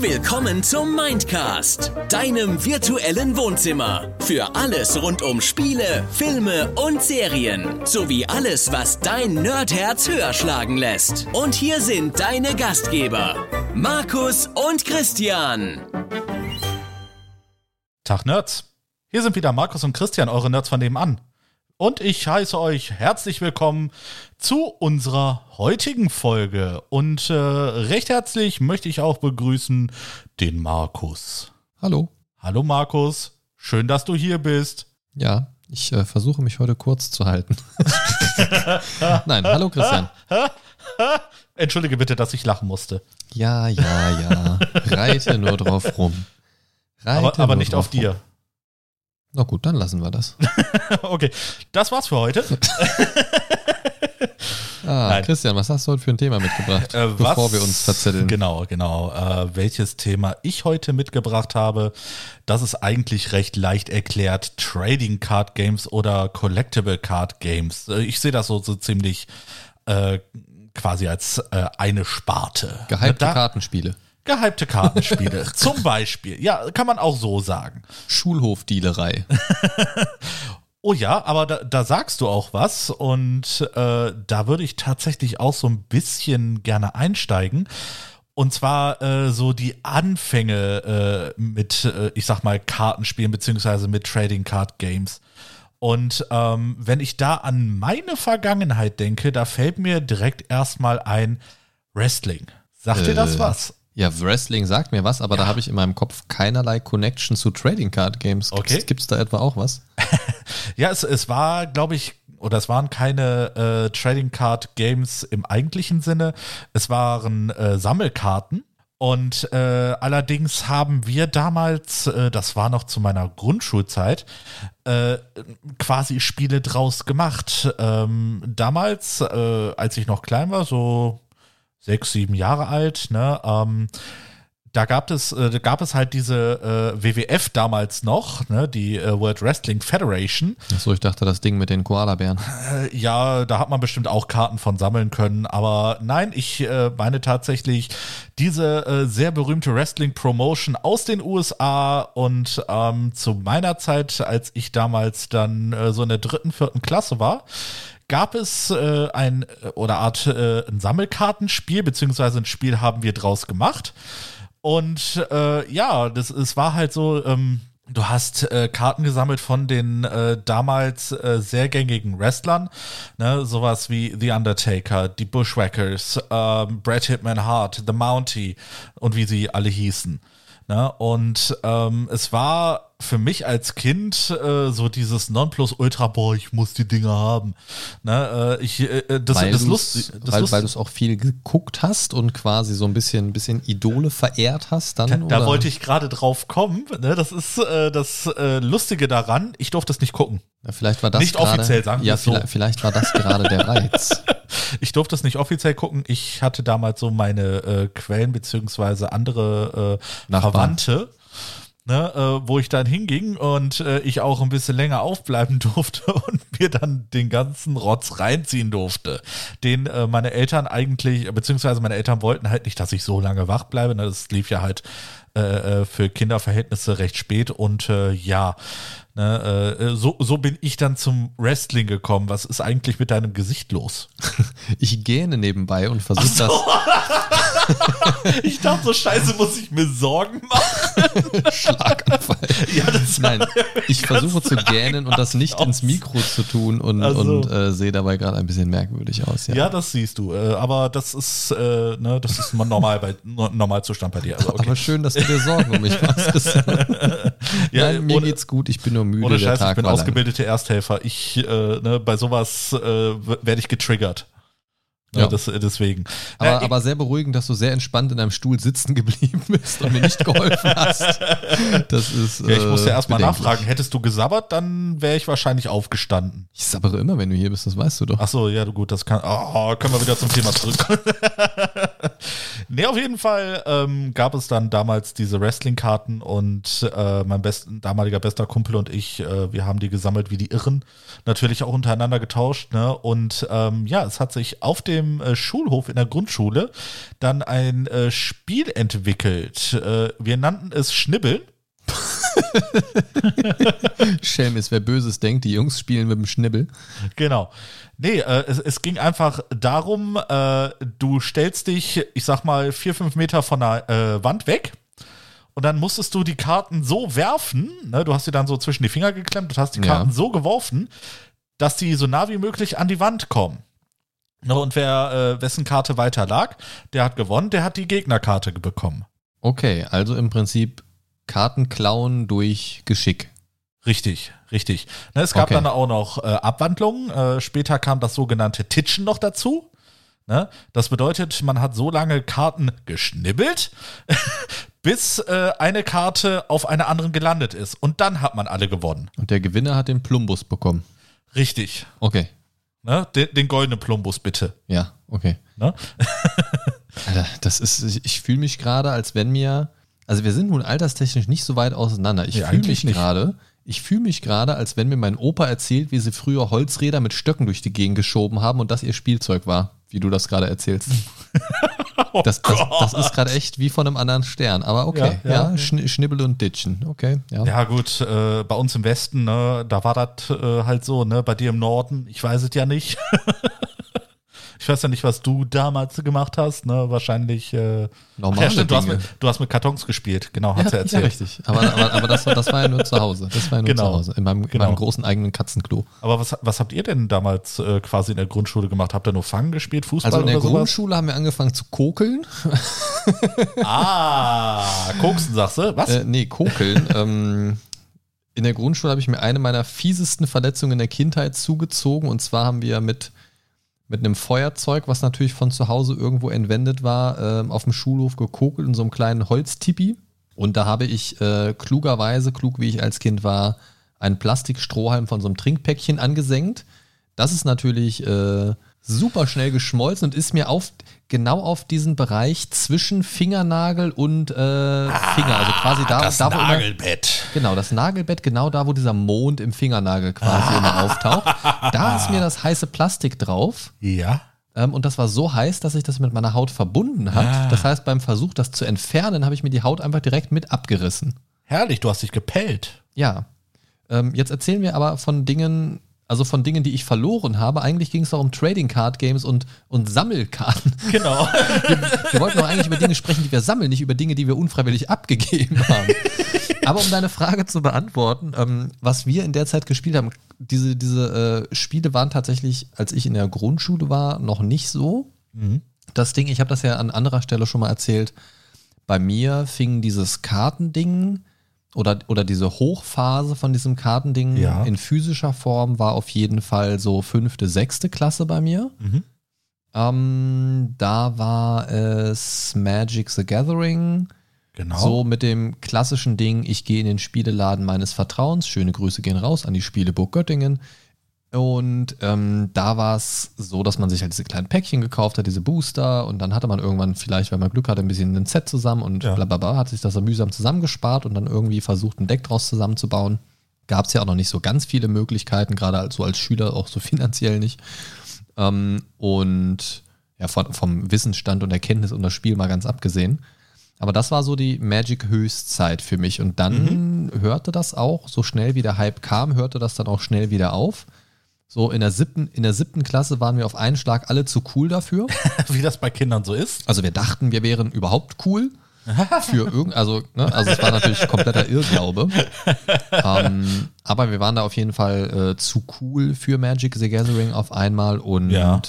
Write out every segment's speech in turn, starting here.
Willkommen zum Mindcast, deinem virtuellen Wohnzimmer. Für alles rund um Spiele, Filme und Serien. Sowie alles, was dein Nerdherz höher schlagen lässt. Und hier sind deine Gastgeber, Markus und Christian. Tag Nerds. Hier sind wieder Markus und Christian, eure Nerds von nebenan. Und ich heiße euch herzlich willkommen zu unserer heutigen Folge. Und äh, recht herzlich möchte ich auch begrüßen den Markus. Hallo. Hallo Markus, schön, dass du hier bist. Ja, ich äh, versuche mich heute kurz zu halten. Nein, hallo Christian. Entschuldige bitte, dass ich lachen musste. Ja, ja, ja. Reite nur drauf rum. Reite aber, aber nicht auf dir. Na gut, dann lassen wir das. okay, das war's für heute. ah. Christian, was hast du heute für ein Thema mitgebracht, äh, bevor was, wir uns verzetteln? Genau, genau. Äh, welches Thema ich heute mitgebracht habe, das ist eigentlich recht leicht erklärt. Trading Card Games oder Collectible Card Games. Äh, ich sehe das so, so ziemlich äh, quasi als äh, eine Sparte. Gehypte da, Kartenspiele. Gehypte Kartenspiele. Zum Beispiel. Ja, kann man auch so sagen. Schulhofdealerei. oh ja, aber da, da, sagst du auch was und äh, da würde ich tatsächlich auch so ein bisschen gerne einsteigen. Und zwar äh, so die Anfänge äh, mit, äh, ich sag mal, Kartenspielen beziehungsweise mit Trading Card Games. Und ähm, wenn ich da an meine Vergangenheit denke, da fällt mir direkt erstmal ein Wrestling. Sagt dir das äh, was? Ja, Wrestling sagt mir was, aber ja. da habe ich in meinem Kopf keinerlei Connection zu Trading Card Games. Okay. Gibt es da etwa auch was? ja, es, es war, glaube ich, oder es waren keine äh, Trading Card Games im eigentlichen Sinne. Es waren äh, Sammelkarten. Und äh, allerdings haben wir damals, äh, das war noch zu meiner Grundschulzeit, äh, quasi Spiele draus gemacht. Ähm, damals, äh, als ich noch klein war, so sechs, sieben Jahre alt, ne? Ähm, da gab es, äh, gab es halt diese äh, WWF damals noch, ne, die äh, World Wrestling Federation. Achso, ich dachte, das Ding mit den Koalabären. Äh, ja, da hat man bestimmt auch Karten von sammeln können, aber nein, ich äh, meine tatsächlich diese äh, sehr berühmte Wrestling Promotion aus den USA und ähm, zu meiner Zeit, als ich damals dann äh, so in der dritten, vierten Klasse war, gab es äh, ein oder Art äh, ein Sammelkartenspiel, beziehungsweise ein Spiel haben wir draus gemacht. Und äh, ja, das es war halt so, ähm, du hast äh, Karten gesammelt von den äh, damals äh, sehr gängigen Wrestlern, ne, sowas wie The Undertaker, die Bushwhackers, ähm, Brad Hitman Hart, The Mountie und wie sie alle hießen. Ne? Und ähm, es war für mich als Kind äh, so dieses Nonplusultra, boah, ich muss die Dinger haben. Ne? Äh, ich, äh, äh das, weil das, Lust, das weil, weil du es auch viel geguckt hast und quasi so ein bisschen, bisschen Idole verehrt hast dann? Da, da wollte ich gerade drauf kommen. Ne? Das ist äh, das äh, Lustige daran, ich durfte es nicht gucken. Ja, vielleicht war das nicht grade, offiziell, sagen Ja, vielleicht, so. vielleicht war das gerade der Reiz. ich durfte es nicht offiziell gucken. Ich hatte damals so meine äh, Quellen beziehungsweise andere äh, Verwandte, ne, äh, wo ich dann hinging und äh, ich auch ein bisschen länger aufbleiben durfte und mir dann den ganzen Rotz reinziehen durfte, den äh, meine Eltern eigentlich, beziehungsweise meine Eltern wollten halt nicht, dass ich so lange wach bleibe. Ne, das lief ja halt äh, äh für Kinderverhältnisse recht spät und äh, ja, Ne, äh, so, so bin ich dann zum Wrestling gekommen. Was ist eigentlich mit deinem Gesicht los? Ich gähne nebenbei und versuche so. das. ich dachte, so scheiße muss ich mir Sorgen machen. Schlaganfall. Ja, Nein, ich versuche zu gähnen und das nicht aus. ins Mikro zu tun und, also. und äh, sehe dabei gerade ein bisschen merkwürdig aus. Ja, ja das siehst du. Äh, aber das ist, äh, ne, das ist normal bei, Normalzustand bei dir. Also, okay. Aber schön, dass du dir Sorgen um mich machst. ja, Nein, mir ohne, geht's gut. Ich bin nur müde. Ohne Scheiß, ich bin ausgebildete Ersthelfer. Ich, äh, ne, bei sowas äh, werde ich getriggert. Ja. Das, deswegen. Aber, äh, aber sehr beruhigend, dass du sehr entspannt in deinem Stuhl sitzen geblieben bist und mir nicht geholfen hast. Das ist. Ja, ich musste äh, erstmal nachfragen. Hättest du gesabbert, dann wäre ich wahrscheinlich aufgestanden. Ich sabbere immer, wenn du hier bist, das weißt du doch. Ach so, ja, gut, das kann. Oh, können wir wieder zum Thema zurück. nee, auf jeden Fall ähm, gab es dann damals diese Wrestling-Karten und äh, mein best, damaliger bester Kumpel und ich, äh, wir haben die gesammelt wie die Irren. Natürlich auch untereinander getauscht. Ne? Und ähm, ja, es hat sich auf dem äh, Schulhof in der Grundschule dann ein äh, Spiel entwickelt. Äh, wir nannten es Schnibbeln. Schelm ist, wer Böses denkt, die Jungs spielen mit dem Schnibbel. Genau. Nee, äh, es, es ging einfach darum, äh, du stellst dich, ich sag mal, vier, fünf Meter von der äh, Wand weg. Und dann musstest du die Karten so werfen, ne, du hast sie dann so zwischen die Finger geklemmt und hast die Karten ja. so geworfen, dass die so nah wie möglich an die Wand kommen. Ne, und wer äh, wessen Karte weiter lag, der hat gewonnen, der hat die Gegnerkarte bekommen. Okay, also im Prinzip Karten klauen durch Geschick. Richtig, richtig. Ne, es gab okay. dann auch noch äh, Abwandlungen. Äh, später kam das sogenannte Titschen noch dazu. Ne? Das bedeutet, man hat so lange Karten geschnibbelt, bis äh, eine Karte auf einer anderen gelandet ist. Und dann hat man alle gewonnen. Und der Gewinner hat den Plumbus bekommen. Richtig. Okay. Ne? Den, den goldenen Plumbus, bitte. Ja, okay. Ne? Alter, das ist, ich fühle mich gerade, als wenn mir also wir sind nun alterstechnisch nicht so weit auseinander. Ich ja, fühle mich gerade, ich fühle mich gerade, als wenn mir mein Opa erzählt, wie sie früher Holzräder mit Stöcken durch die Gegend geschoben haben und das ihr Spielzeug war, wie du das gerade erzählst. oh das, das, das, ist gerade echt wie von einem anderen Stern. Aber okay, ja, ja, ja. Schnibbel und Ditchen. Okay, ja. Ja, gut, äh, bei uns im Westen, ne, da war das äh, halt so, ne, bei dir im Norden, ich weiß es ja nicht. Ich weiß ja nicht, was du damals gemacht hast, ne? Wahrscheinlich. Äh, Normale ja, stimmt, du, hast mit, du hast mit Kartons gespielt, genau, hat ja, ja erzählt. Ja, richtig. Aber, aber, aber das, das war ja nur zu Hause. Das war ja nur genau. zu Hause, in meinem, genau. in meinem großen eigenen Katzenklo. Aber was, was habt ihr denn damals äh, quasi in der Grundschule gemacht? Habt ihr nur Fangen gespielt, Fußball Also in der Grundschule haben wir angefangen zu kokeln. ah, koksen, sagst du? Was? Äh, nee, kokeln. ähm, in der Grundschule habe ich mir eine meiner fiesesten Verletzungen in der Kindheit zugezogen. Und zwar haben wir mit mit einem Feuerzeug, was natürlich von zu Hause irgendwo entwendet war, äh, auf dem Schulhof gekokelt in so einem kleinen Holztipi. Und da habe ich äh, klugerweise, klug wie ich als Kind war, einen Plastikstrohhalm von so einem Trinkpäckchen angesenkt. Das ist natürlich äh, super schnell geschmolzen und ist mir auf, genau auf diesen Bereich zwischen Fingernagel und äh, Finger, also quasi da, das da wo Nagelbett. Immer, genau, das Nagelbett, genau da, wo dieser Mond im Fingernagel quasi ah. immer auftaucht. Da ist mir das heiße Plastik drauf. Ja. Ähm, und das war so heiß, dass sich das mit meiner Haut verbunden hat. Ah. Das heißt, beim Versuch, das zu entfernen, habe ich mir die Haut einfach direkt mit abgerissen. Herrlich, du hast dich gepellt. Ja. Ähm, jetzt erzählen wir aber von Dingen, also von Dingen, die ich verloren habe. Eigentlich ging es doch um Trading Card Games und, und Sammelkarten. Genau. Wir, wir, wollten doch eigentlich über Dinge sprechen, die wir sammeln, nicht über Dinge, die wir unfreiwillig abgegeben haben. Aber um deine Frage zu beantworten, ähm, was wir in der Zeit gespielt haben, diese, diese äh, Spiele waren tatsächlich, als ich in der Grundschule war, noch nicht so. Mhm. Das Ding, ich habe das ja an anderer Stelle schon mal erzählt, bei mir fing dieses Kartending oder, oder diese Hochphase von diesem Kartending ja. in physischer Form war auf jeden Fall so fünfte, sechste Klasse bei mir. Mhm. Ähm, da war es Magic the Gathering. Genau. So mit dem klassischen Ding, ich gehe in den Spieleladen meines Vertrauens. Schöne Grüße gehen raus an die Spieleburg Göttingen. Und ähm, da war es so, dass man sich halt diese kleinen Päckchen gekauft hat, diese Booster, und dann hatte man irgendwann vielleicht, wenn man Glück hatte, ein bisschen ein Set zusammen und ja. bla hat sich das so mühsam zusammengespart und dann irgendwie versucht, ein Deck draus zusammenzubauen. Gab es ja auch noch nicht so ganz viele Möglichkeiten, gerade so als Schüler, auch so finanziell nicht. Ähm, und ja, von, vom Wissensstand und Erkenntnis und das Spiel mal ganz abgesehen. Aber das war so die Magic-Höchstzeit für mich. Und dann mhm. hörte das auch, so schnell wie der Hype kam, hörte das dann auch schnell wieder auf. So in der siebten, in der siebten Klasse waren wir auf einen Schlag alle zu cool dafür. Wie das bei Kindern so ist. Also wir dachten, wir wären überhaupt cool. für irgend, also, ne, also es war natürlich kompletter Irrglaube. ähm, aber wir waren da auf jeden Fall äh, zu cool für Magic the Gathering auf einmal und ja,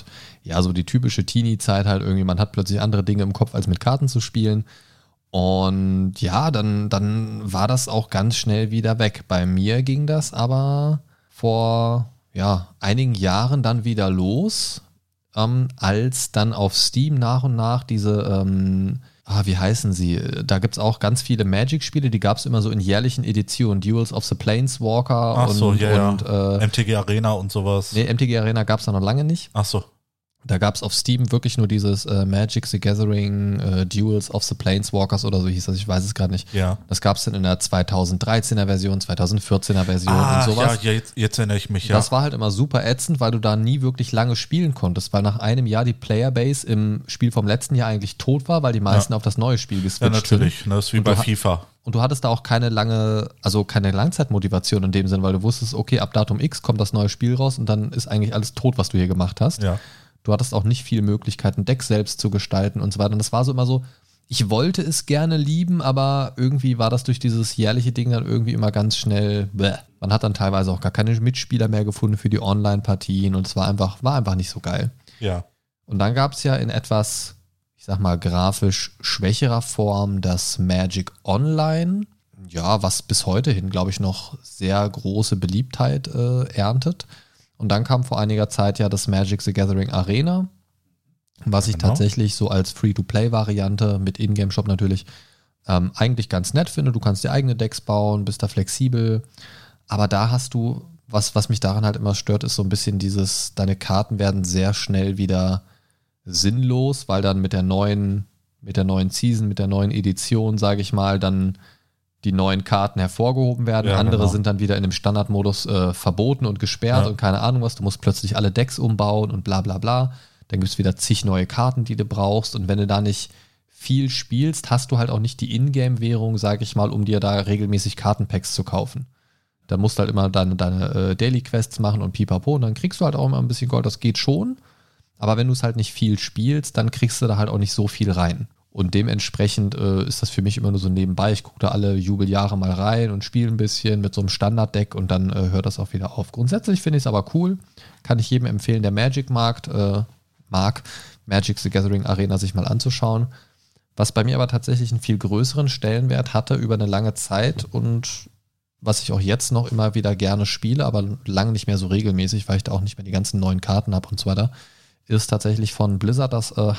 ja so die typische Teenie-Zeit halt irgendwie, man hat plötzlich andere Dinge im Kopf, als mit Karten zu spielen. Und ja, dann, dann war das auch ganz schnell wieder weg. Bei mir ging das aber vor ja, einigen Jahren dann wieder los, ähm, als dann auf Steam nach und nach diese, ähm, ah, wie heißen sie? Da gibt es auch ganz viele Magic-Spiele, die gab es immer so in jährlichen Editionen. Duels of the Planeswalker Ach und, so, ja, und. Äh, MTG Arena und sowas. Nee, MTG Arena gab es da noch lange nicht. Ach so. Da gab es auf Steam wirklich nur dieses äh, Magic the Gathering äh, Duels of the Planeswalkers oder so hieß das, ich weiß es gerade nicht. Ja. Das gab es dann in der 2013er Version, 2014er Version Ah, und sowas. ja, jetzt, jetzt erinnere ich mich, ja. Das war halt immer super ätzend, weil du da nie wirklich lange spielen konntest, weil nach einem Jahr die Playerbase im Spiel vom letzten Jahr eigentlich tot war, weil die meisten auf das neue Spiel ja, geswitcht natürlich. sind. Ne, das ist wie Und bei FIFA. Und du hattest da auch keine lange, also keine Langzeitmotivation in dem Sinn, weil du wusstest, okay, ab Datum X kommt das neue Spiel raus und dann ist eigentlich alles tot, was du hier gemacht hast. Ja. Du hattest auch nicht viel Möglichkeiten, Deck selbst zu gestalten und so weiter. Und das war so immer so, ich wollte es gerne lieben, aber irgendwie war das durch dieses jährliche Ding dann irgendwie immer ganz schnell, bäh. Man hat dann teilweise auch gar keine Mitspieler mehr gefunden für die Online-Partien und es war einfach, war einfach nicht so geil. Ja. Und dann gab es ja in etwas, ich sag mal, grafisch schwächerer Form das Magic Online. Ja, was bis heute hin, glaube ich, noch sehr große Beliebtheit äh, erntet. Und dann kam vor einiger Zeit ja das Magic the Gathering Arena, was ich Genau. tatsächlich so als Free-to-Play-Variante mit Ingame-Shop natürlich ähm, eigentlich ganz nett finde. Du kannst dir eigene Decks bauen, bist da flexibel. Aber da hast du, was, was mich daran halt immer stört, ist so ein bisschen dieses, deine Karten werden sehr schnell wieder sinnlos, weil dann mit der neuen, mit der neuen Season, mit der neuen Edition, sage ich mal, dann die neuen Karten hervorgehoben werden. Ja, Andere genau. sind dann wieder in dem Standardmodus äh, verboten und gesperrt Ja. und keine Ahnung was. Du musst plötzlich alle Decks umbauen und bla bla bla. Dann gibt es wieder zig neue Karten, die du brauchst. Und wenn du da nicht viel spielst, hast du halt auch nicht die Ingame-Währung, sage ich mal, um dir da regelmäßig Kartenpacks zu kaufen. Da musst du halt immer deine, deine äh, Daily Quests machen und pipapo und dann kriegst du halt auch immer ein bisschen Gold, das geht schon. Aber wenn du es halt nicht viel spielst, dann kriegst du da halt auch nicht so viel rein. Und dementsprechend äh, ist das für mich immer nur so nebenbei. Ich gucke da alle Jubeljahre mal rein und spiele ein bisschen mit so einem Standarddeck und dann äh, hört das auch wieder auf. Grundsätzlich finde ich es aber cool. Kann ich jedem empfehlen, der Magic-Markt äh, mag, Magic the Gathering Arena sich mal anzuschauen. Was bei mir aber tatsächlich einen viel größeren Stellenwert hatte über eine lange Zeit und was ich auch jetzt noch immer wieder gerne spiele, aber lange nicht mehr so regelmäßig, weil ich da auch nicht mehr die ganzen neuen Karten habe und so weiter, ist tatsächlich von Blizzard das äh,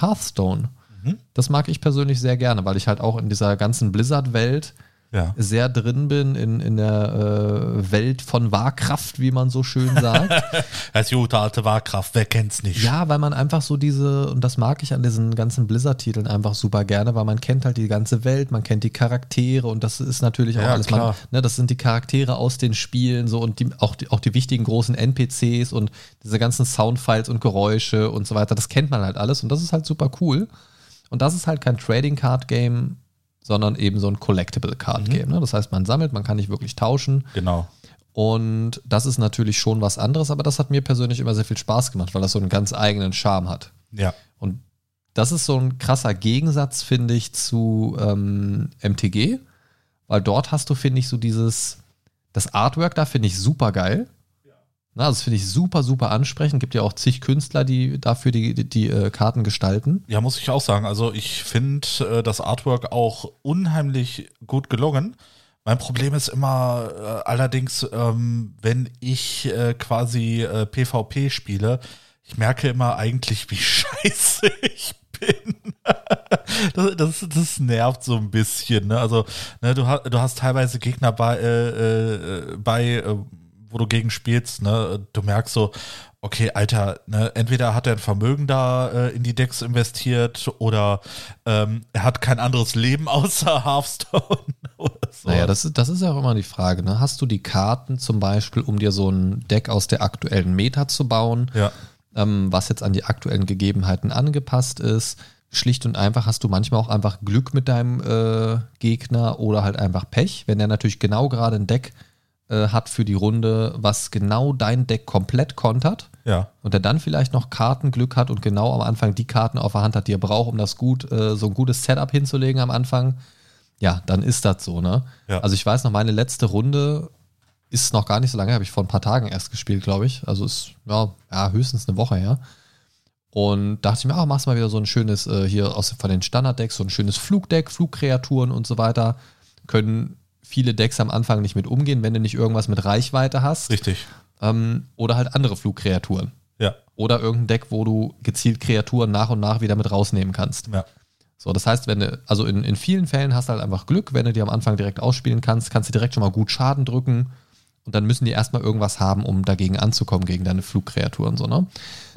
Hearthstone. Das mag ich persönlich sehr gerne, weil ich halt auch in dieser ganzen Blizzard-Welt Ja. sehr drin bin, in, in der äh, Welt von Wahrkraft, wie man so schön sagt. Als gute alte Warkraft, wer kennt's nicht? Ja, weil man einfach so diese, und das mag ich an diesen ganzen Blizzard-Titeln einfach super gerne, weil man kennt halt die ganze Welt, man kennt die Charaktere und das ist natürlich auch Ja, alles, man, ne, das sind die Charaktere aus den Spielen so und die, auch, die, auch die wichtigen großen NPCs und diese ganzen Soundfiles und Geräusche und so weiter, das kennt man halt alles und das ist halt super cool. Und das ist halt kein Trading Card Game, sondern eben so ein Collectible Card Mhm. Game. Ne? Das heißt, man sammelt, man kann nicht wirklich tauschen. Genau. Und das ist natürlich schon was anderes, aber das hat mir persönlich immer sehr viel Spaß gemacht, weil das so einen ganz eigenen Charme hat. Ja. Und das ist so ein krasser Gegensatz, finde ich, zu ähm, MTG, weil dort hast du, finde ich, so dieses, das Artwork da finde ich super geil. Na, das finde ich super, super ansprechend. Gibt ja auch zig Künstler, die dafür die, die, die äh, Karten gestalten. Ja, muss ich auch sagen. Also ich finde äh, das Artwork auch unheimlich gut gelungen. Mein Problem ist immer äh, allerdings, ähm, wenn ich äh, quasi äh, PvP spiele, ich merke immer eigentlich, wie scheiße ich bin. das, das, das nervt so ein bisschen. Ne? Also ne, du, hast, du hast teilweise Gegner bei, äh, äh, bei äh, wo du gegen spielst. Ne? Du merkst so, okay, Alter, ne, entweder hat er ein Vermögen da äh, in die Decks investiert oder ähm, er hat kein anderes Leben außer Hearthstone oder so. Naja, das ist, das ist ja auch immer die Frage. Ne? Hast du die Karten zum Beispiel, um dir so ein Deck aus der aktuellen Meta zu bauen, ja, ähm, was jetzt an die aktuellen Gegebenheiten angepasst ist? Schlicht und einfach hast du manchmal auch einfach Glück mit deinem äh, Gegner oder halt einfach Pech, wenn er natürlich genau gerade ein Deck äh, hat für die Runde, was genau dein Deck komplett kontert ja, und er dann vielleicht noch Kartenglück hat und genau am Anfang die Karten auf der Hand hat, die er braucht, um das gut, äh, so ein gutes Setup hinzulegen am Anfang, ja, dann ist das so, ne? Ja. Also ich weiß noch, meine letzte Runde ist noch gar nicht so lange, habe ich vor ein paar Tagen erst gespielt, glaube ich. Also ist ja, ja höchstens eine Woche her. Und dachte ich mir, ah, machst mal wieder so ein schönes, äh, hier aus von den Standarddecks, so ein schönes Flugdeck, Flugkreaturen und so weiter. Können viele Decks am Anfang nicht mit umgehen, wenn du nicht irgendwas mit Reichweite hast. richtig. Ähm, oder halt andere Flugkreaturen. Ja, Oder irgendein Deck, wo du gezielt Kreaturen nach und nach wieder mit rausnehmen kannst. ja, So, das heißt, wenn du, also in, in vielen Fällen hast du halt einfach Glück, wenn du die am Anfang direkt ausspielen kannst, kannst du direkt schon mal gut Schaden drücken und dann müssen die erstmal irgendwas haben, um dagegen anzukommen, gegen deine Flugkreaturen, so, ne?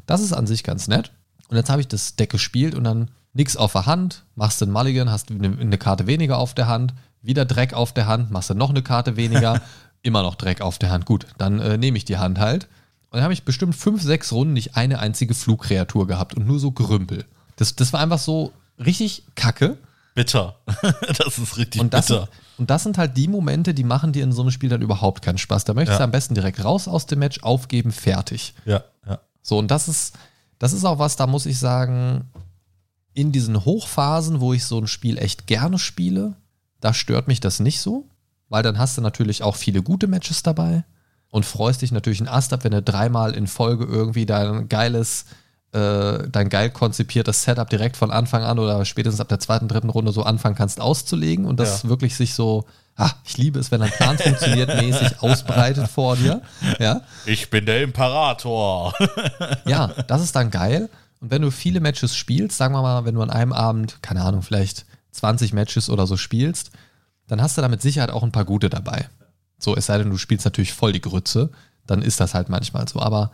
Das ist an sich ganz nett. Und jetzt habe ich das Deck gespielt und dann nix auf der Hand, machst einen Mulligan, hast eine, eine Karte weniger auf der Hand, wieder Dreck auf der Hand, machst du noch eine Karte weniger, immer noch Dreck auf der Hand. Gut, dann äh, nehme ich die Hand halt. Und dann habe ich bestimmt fünf, sechs Runden nicht eine einzige Flugkreatur gehabt und nur so Gerümpel. Das, das war einfach so richtig kacke. Bitter. das ist richtig Und das, bitter. und das sind halt die Momente, die machen dir in so einem Spiel dann überhaupt keinen Spaß. Da möchtest Ja. du am besten direkt raus aus dem Match, aufgeben, fertig. Ja, ja. So, und das ist, das ist auch was, da muss ich sagen, in diesen Hochphasen, wo ich so ein Spiel echt gerne spiele, da stört mich das nicht so, weil dann hast du natürlich auch viele gute Matches dabei und freust dich natürlich einen Ast ab, wenn du dreimal in Folge irgendwie dein geiles, äh, dein geil konzipiertes Setup direkt von Anfang an oder spätestens ab der zweiten, dritten Runde so anfangen kannst auszulegen und das Ja. wirklich sich so, ah, ich liebe es, wenn ein Plan funktioniert, mäßig ausbreitet vor dir, ja. Ich bin der Imperator. Ja, das ist dann geil. Und wenn du viele Matches spielst, sagen wir mal, wenn du an einem Abend, keine Ahnung, vielleicht 20 Matches oder so spielst, dann hast du da mit Sicherheit auch ein paar gute dabei. So, es sei denn, du spielst natürlich voll die Grütze, dann ist das halt manchmal so. Aber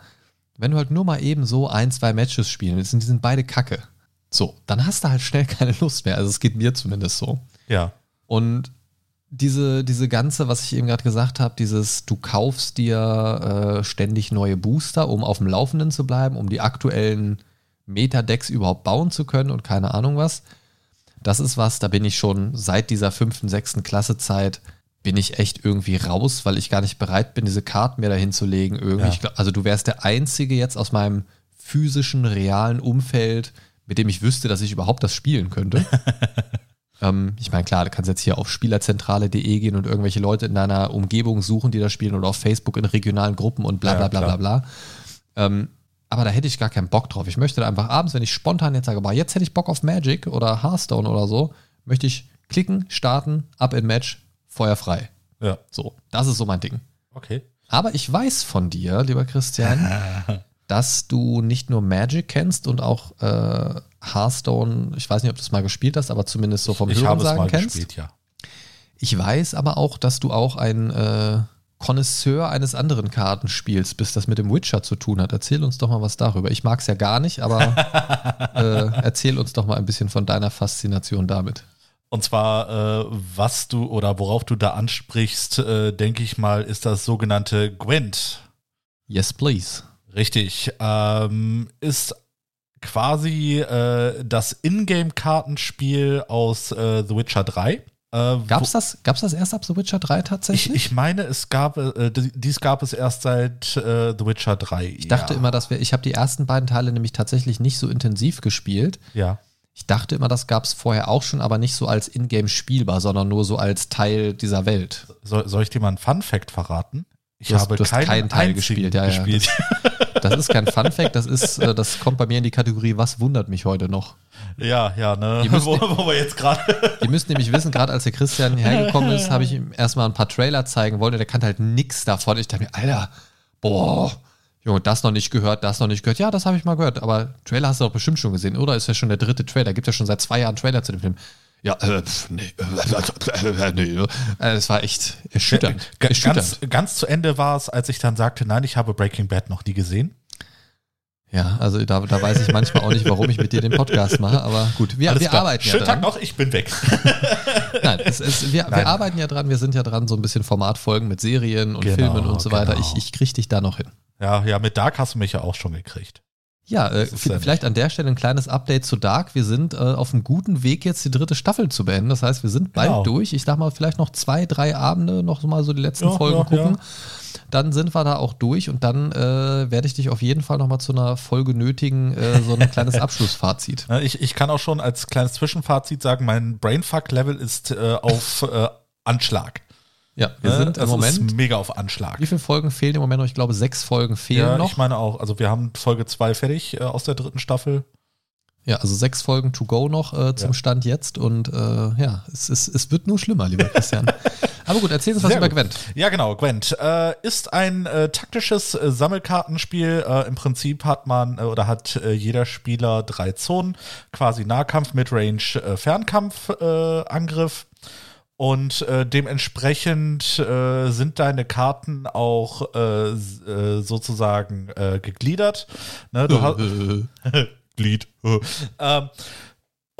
wenn du halt nur mal eben so ein, zwei Matches spielen willst, und die sind beide kacke, so, dann hast du halt schnell keine Lust mehr. Also es geht mir zumindest so. ja. Und diese, diese ganze, was ich eben gerade gesagt habe, dieses, du kaufst dir äh, ständig neue Booster, um auf dem Laufenden zu bleiben, um die aktuellen Meta-Decks überhaupt bauen zu können und keine Ahnung was. Das ist was, da bin ich schon seit dieser fünften, sechsten Klassezeit bin ich echt irgendwie raus, weil ich gar nicht bereit bin, diese Karten mir dahin zu legen. Irgendwie. Ja. Glaub, also du wärst der Einzige jetzt aus meinem physischen, realen Umfeld, mit dem ich wüsste, dass ich überhaupt das spielen könnte. Ähm, ich meine, klar, du kannst jetzt hier auf spielerzentrale.de gehen und irgendwelche Leute in deiner Umgebung suchen, die das spielen oder auf Facebook in regionalen Gruppen und bla bla Ja, bla bla bla. Ähm, aber da hätte ich gar keinen Bock drauf. Ich möchte da einfach abends, wenn ich spontan jetzt sage, boah, jetzt hätte ich Bock auf Magic oder Hearthstone oder so, möchte ich klicken, starten, ab in Match, Feuer frei. Ja. So, das ist so mein Ding. Okay. Aber ich weiß von dir, lieber Christian, dass du nicht nur Magic kennst und auch äh, Hearthstone, ich weiß nicht, ob du es mal gespielt hast, aber zumindest so vom Ich habe es mal kennst. gespielt, ja. Ich weiß aber auch, dass du auch ein äh, Connoisseur eines anderen Kartenspiels bist, das mit dem Witcher zu tun hat. Erzähl uns doch mal was darüber. Ich mag es ja gar nicht, aber äh, erzähl uns doch mal ein bisschen von deiner Faszination damit. Und zwar, äh, was du oder worauf du da ansprichst, äh, denke ich mal, ist das sogenannte Gwent. Yes, please. Richtig. Ähm, ist quasi äh, das Ingame-Kartenspiel aus äh, The Witcher 3. Äh, Gab's das, gab's das erst ab The Witcher 3 Ich, tatsächlich? ich meine, es gab, äh, dies gab es erst seit äh, The Witcher 3. Ich dachte immer, dass wir, ich habe die ersten beiden Teile nämlich tatsächlich nicht so intensiv gespielt. Ja. Ich dachte immer, das gab es vorher auch schon, aber nicht so als Ingame spielbar, sondern nur so als Teil dieser Welt. Soll, soll ich dir mal einen Fun-Fact verraten? Ich Du hast- habe du hast keinen, keinen Teil gespielt, ja, ja. gespielt. Das ist kein Funfact, das ist, äh, das kommt bei mir in die Kategorie, was wundert mich heute noch. Ja, ja, ne? Müsst- Wo, wo wir jetzt gerade. Ihr müsst nämlich wissen, gerade als der Christian hergekommen ist, habe ich ihm erstmal ein paar Trailer zeigen wollen und der kannte halt nix davon. Ich dachte mir, Alter, boah, Junge, das noch nicht gehört, das noch nicht gehört. Ja, das habe ich mal gehört, aber Trailer hast du doch bestimmt schon gesehen, oder? Ist ja schon der dritte Trailer. Gibt ja schon seit zwei Jahren Trailer zu dem Film. Ja, äh, nee, äh, nee, äh, es war echt erschütternd. Erschütternd. Ganz, ganz zu Ende war es, als ich dann sagte, nein, ich habe Breaking Bad noch nie gesehen. Ja, also da, da weiß ich manchmal auch nicht, warum ich mit dir den Podcast mache, aber gut, wir, Alles wir klar. arbeiten ja Schönen dran. Tag noch, ich bin weg. Nein, es, es, wir, wir Nein. arbeiten ja dran, wir sind ja dran, so ein bisschen Formatfolgen mit Serien und Genau, Filmen und so weiter. genau. Ich, ich kriege dich da noch hin. Ja, ja, mit Dark hast du mich ja auch schon gekriegt. Ja, äh, vielleicht an der Stelle ein kleines Update zu Dark. Wir sind äh, auf einem guten Weg, jetzt die dritte Staffel zu beenden. Das heißt, wir sind bald Genau. durch. Ich sag mal, vielleicht noch zwei, drei Abende noch mal so die letzten Ja, Folgen ja, gucken. ja. Dann sind wir da auch durch und dann äh, werde ich dich auf jeden Fall noch mal zu einer Folge nötigen, äh, so ein kleines Abschlussfazit. Ich, ich kann auch schon als kleines Zwischenfazit sagen, mein Brainfuck-Level ist äh, auf äh, Anschlag. Ja, wir Ne? sind im Das Moment. ist mega auf Anschlag. Wie viele Folgen fehlen im Moment noch? Ich glaube, sechs Folgen fehlen Ja, noch. ich meine auch. Also wir haben Folge 2 fertig äh, aus der dritten Staffel. Ja, also sechs Folgen to go noch äh, zum Ja. Stand jetzt und äh, ja, es, ist, es wird nur schlimmer, lieber Christian. Aber gut, erzähl uns was Sehr über gut. Gwent. Ja, genau. Gwent äh, ist ein äh, taktisches äh, Sammelkartenspiel. Äh, Im Prinzip hat man oder hat jeder Spieler drei Zonen, quasi Nahkampf, Midrange, Fernkampf, Angriff. Und äh, dementsprechend äh, sind deine Karten auch äh, äh, sozusagen äh, gegliedert. Ne, du, Glied. ähm,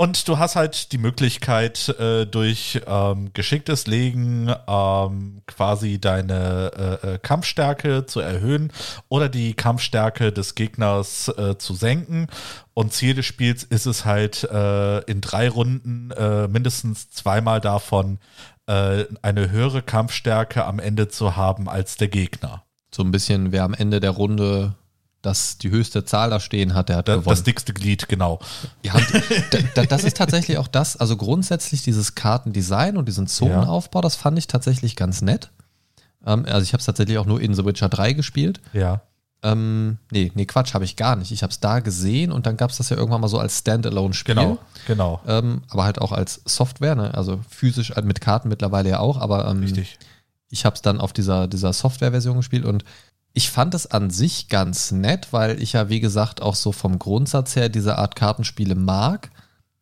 und du hast halt die Möglichkeit, äh, durch ähm, geschicktes Legen ähm, quasi deine äh, äh, Kampfstärke zu erhöhen oder die Kampfstärke des Gegners äh, zu senken. Und Ziel des Spiels ist es halt, äh, in drei Runden äh, mindestens zweimal davon eine höhere Kampfstärke am Ende zu haben als der Gegner. So ein bisschen, wer am Ende der Runde das die höchste Zahl da stehen hat, der hat Da, gewonnen. das dickste Glied, genau. Ja, das ist tatsächlich auch das, also grundsätzlich dieses Kartendesign und diesen Zonenaufbau, das fand ich tatsächlich ganz nett. Ähm, also ich habe es tatsächlich auch nur in The Witcher 3 gespielt. Ja. Ähm, nee, nee, Quatsch, habe ich gar nicht. Ich habe es da gesehen und dann gab es das ja irgendwann mal so als Standalone-Spiel. Genau, genau. Ähm, aber halt auch als Software, ne? also physisch äh, mit Karten mittlerweile ja auch, aber ähm, Richtig. ich habe es dann auf dieser, dieser Software-Version gespielt und ich fand es an sich ganz nett, weil ich ja, wie gesagt, auch so vom Grundsatz her diese Art Kartenspiele mag.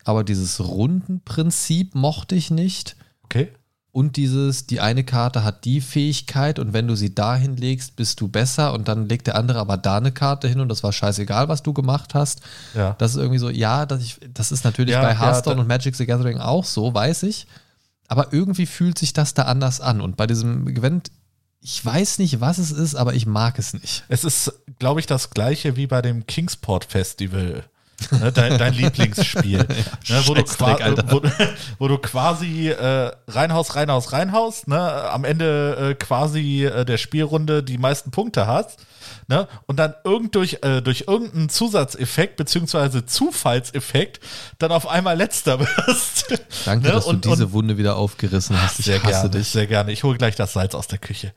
Aber dieses Rundenprinzip mochte ich nicht. Okay. Und dieses, die eine Karte hat die Fähigkeit und wenn du sie dahin legst, bist du besser und dann legt der andere aber da eine Karte hin und das war scheißegal, was du gemacht hast. Ja. Das ist irgendwie so, ja, das, ich, das ist natürlich Ja, bei ja, Hearthstone da- und Magic the Gathering auch so, weiß ich. Aber irgendwie fühlt sich das da anders an. Und bei diesem Event, ich weiß nicht, was es ist, aber ich mag es nicht. Es ist, glaube ich, das gleiche wie bei dem Kingsport Festival. Ne, dein, dein Lieblingsspiel. ne, wo, du wo, wo du quasi äh, Reinhaus, Reinhaus, Reinhaus, ne, am Ende äh, quasi äh, der Spielrunde die meisten Punkte hast. Ne, und dann irgend durch, äh, durch irgendeinen Zusatzeffekt beziehungsweise Zufallseffekt dann auf einmal letzter wirst. Danke, Ne, dass und- du diese und- Wunde wieder aufgerissen hast. Ich Sehr gerne, dich. sehr gerne. Ich hole gleich das Salz aus der Küche.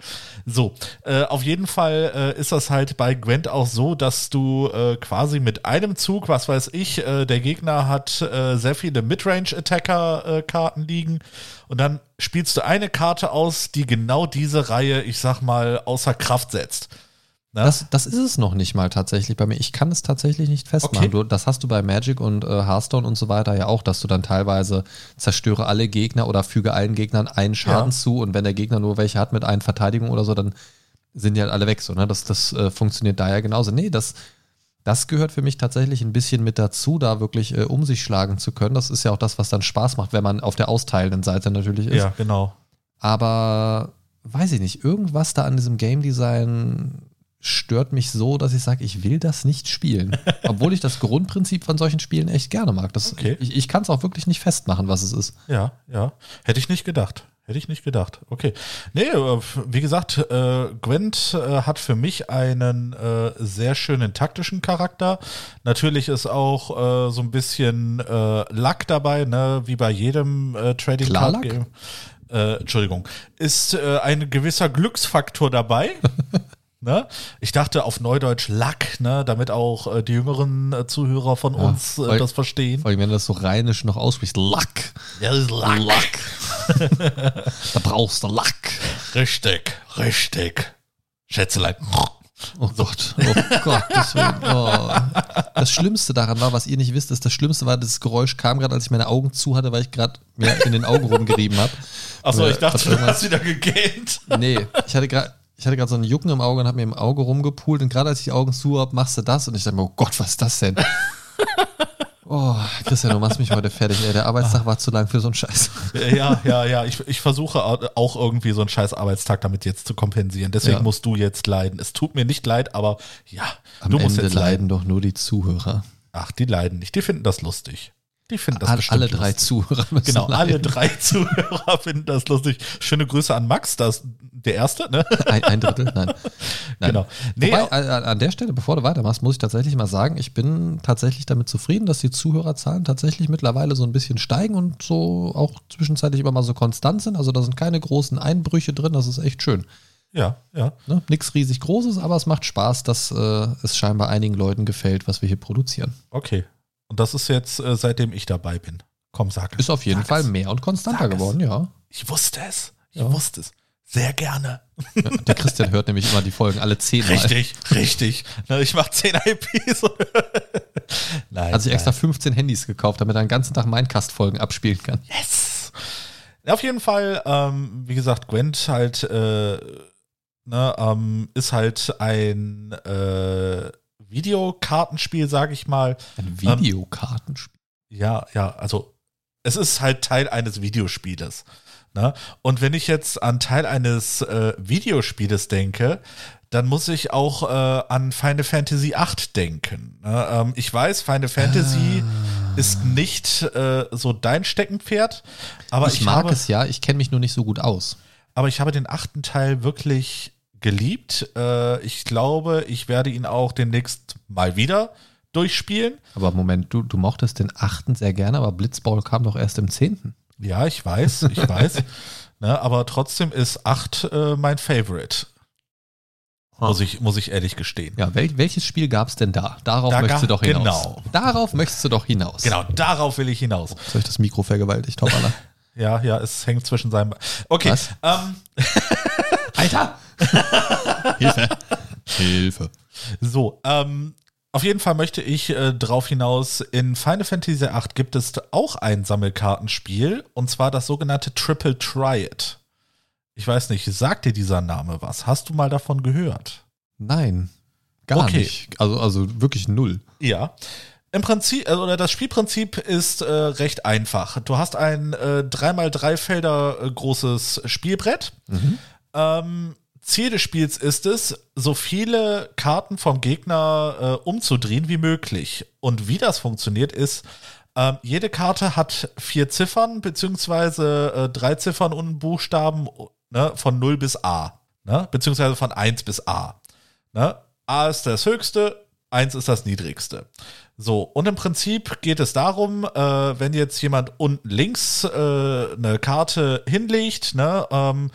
So, äh, auf jeden Fall äh, ist das halt bei Gwent auch so, dass du quasi mit einem Zug, was weiß ich, äh, der Gegner hat äh, sehr viele Midrange-Attacker-Karten liegen und dann spielst du eine Karte aus, die genau diese Reihe, ich sag mal, außer Kraft setzt. Ne? Das, das ist es noch nicht mal tatsächlich bei mir. Ich kann es tatsächlich nicht festmachen. Okay. Du, das hast du bei Magic und äh, Hearthstone und so weiter ja auch, dass du dann teilweise zerstöre alle Gegner oder füge allen Gegnern einen Schaden Ja. zu und wenn der Gegner nur welche hat mit einer Verteidigung oder so, dann sind die halt alle weg. So, ne? Das, das äh, funktioniert da ja genauso. Nee, das, das gehört für mich tatsächlich ein bisschen mit dazu, da wirklich äh, um sich schlagen zu können. Das ist ja auch das, was dann Spaß macht, wenn man auf der austeilenden Seite natürlich ist. ja, genau. Aber weiß ich nicht, irgendwas da an diesem Game Design stört mich so, dass ich sage, ich will das nicht spielen. Obwohl ich das Grundprinzip von solchen Spielen echt gerne mag. Das, Okay. Ich, ich kann es auch wirklich nicht festmachen, was es ist. Ja, ja. Hätte ich nicht gedacht. Hätte ich nicht gedacht. Okay. Nee, äh, wie gesagt, äh, Gwent äh, hat für mich einen äh, sehr schönen taktischen Charakter. Natürlich ist auch äh, so ein bisschen äh, Luck dabei, ne, wie bei jedem äh, Trading Klar Card? Game. Äh, Entschuldigung. Ist äh, ein gewisser Glücksfaktor dabei. Ne? Ich dachte auf Neudeutsch Luck, ne, damit auch äh, die jüngeren äh, Zuhörer von uns äh, voll- das verstehen. Vor allem, wenn du das so rheinisch noch aussprichst. Luck. Ja, das ist Luck. da brauchst du Luck. Richtig, richtig. Schätzelein. Oh Gott, oh Gott. Das, oh. das Schlimmste daran war, was ihr nicht wisst, ist, das Schlimmste war, das Geräusch kam gerade, als ich meine Augen zu hatte, weil ich gerade mir in den Augen rumgerieben habe. Achso, ich dachte, du hast wieder gegähnt. Nee, ich hatte gerade ich hatte gerade so einen Jucken im Auge und habe mir im Auge rumgepult und gerade als ich die Augen zu habe, machst du das und ich dachte mir, oh Gott, was ist das denn? Oh, Christian, du machst mich heute fertig, ey. Der Arbeitstag war zu lang für so einen Scheiß. Ja, ja, ja. Ich, ich versuche auch irgendwie so einen scheiß Arbeitstag damit jetzt zu kompensieren. Deswegen Ja. musst du jetzt leiden. Es tut mir nicht leid, aber ja, Am du musst Ende jetzt leiden. leiden doch nur die Zuhörer. Ach, die leiden nicht. Die finden das lustig. Die finden das Alle, bestimmt alle drei lustig. Zuhörer Genau, alle leiden. drei Zuhörer finden das lustig. Schöne Grüße an Max, das der erste, ne? Ein, ein Drittel, nein. nein. Genau. Nee, Wobei, an der Stelle, bevor du weitermachst, muss ich tatsächlich mal sagen, ich bin tatsächlich damit zufrieden, dass die Zuhörerzahlen tatsächlich mittlerweile so ein bisschen steigen und so auch zwischenzeitlich immer mal so konstant sind. Also da sind keine großen Einbrüche drin, das ist echt schön. ja, ja. Ne? Nichts riesig Großes, aber es macht Spaß, dass äh, es scheinbar einigen Leuten gefällt, was wir hier produzieren. Okay. Und das ist jetzt, äh, seitdem ich dabei bin. Komm, sag es. Ist auf jeden Sag Fall es. mehr und konstanter Sag es. geworden, ja. Ich wusste es. Ich Ja. wusste es. Sehr gerne. ja. Der Christian hört nämlich immer die Folgen alle zehnmal. Richtig, richtig. Ich mache 10 IPs. nein. Hat sich extra nein. 15 Handys gekauft, damit er den ganzen Tag Minecast-Folgen abspielen kann. Yes. Ja, Auf jeden Fall, ähm, wie gesagt, Gwent halt, äh, ne, ähm, ist halt ein äh, Videokartenspiel, sage ich mal. Ein Videokartenspiel. Ähm, ja, ja, also es ist halt Teil eines Videospieles. Ne? Und wenn ich jetzt an Teil eines äh, Videospieles denke, dann muss ich auch äh, an Final Fantasy VIII denken. Ne? Ähm, ich weiß, Final Fantasy ah. ist nicht äh, so dein Steckenpferd, aber ich, ich mag habe, es ja, ich kenne mich nur nicht so gut aus. Aber ich habe den achten Teil wirklich geliebt. Äh, ich glaube, ich werde ihn auch demnächst mal wieder durchspielen. Aber Moment, du, du mochtest den achten sehr gerne, aber Blitzball kam doch erst im zehnten. Ja, ich weiß, ich weiß. ne, aber trotzdem ist 8 äh, mein Favorite. Muss ich, muss ich ehrlich gestehen. Ja, wel, welches Spiel gab es denn da? Darauf da möchtest du doch hinaus. Genau. Darauf möchtest du doch hinaus. Genau, darauf will ich hinaus. Soll ich das Mikro vergewaltigt, Hoppala. ja, ja, es hängt zwischen seinem. Okay. Was? Ähm. Alter! Hilfe. Hilfe. So, ähm, auf jeden Fall möchte ich äh, darauf hinaus, in Final Fantasy VIII gibt es auch ein Sammelkartenspiel, und zwar das sogenannte Triple Triad. Ich weiß nicht, sagt dir dieser Name was? Hast du mal davon gehört? Nein, gar okay. nicht. Also, also wirklich null. Ja. Im Prinzip, äh, oder das Spielprinzip ist äh, recht einfach. Du hast ein äh, 3x3 Felder äh, großes Spielbrett. Mhm. Ähm, Ziel des Spiels ist es, so viele Karten vom Gegner äh, umzudrehen wie möglich. Und wie das funktioniert ist, äh, jede Karte hat vier Ziffern, beziehungsweise äh, drei Ziffern und Buchstaben ne, von 0 bis A. Ne, beziehungsweise von 1 bis A. Ne? A ist das höchste, 1 ist das niedrigste. So, und im Prinzip geht es darum, äh, wenn jetzt jemand unten links äh, eine Karte hinlegt, ne, ähm,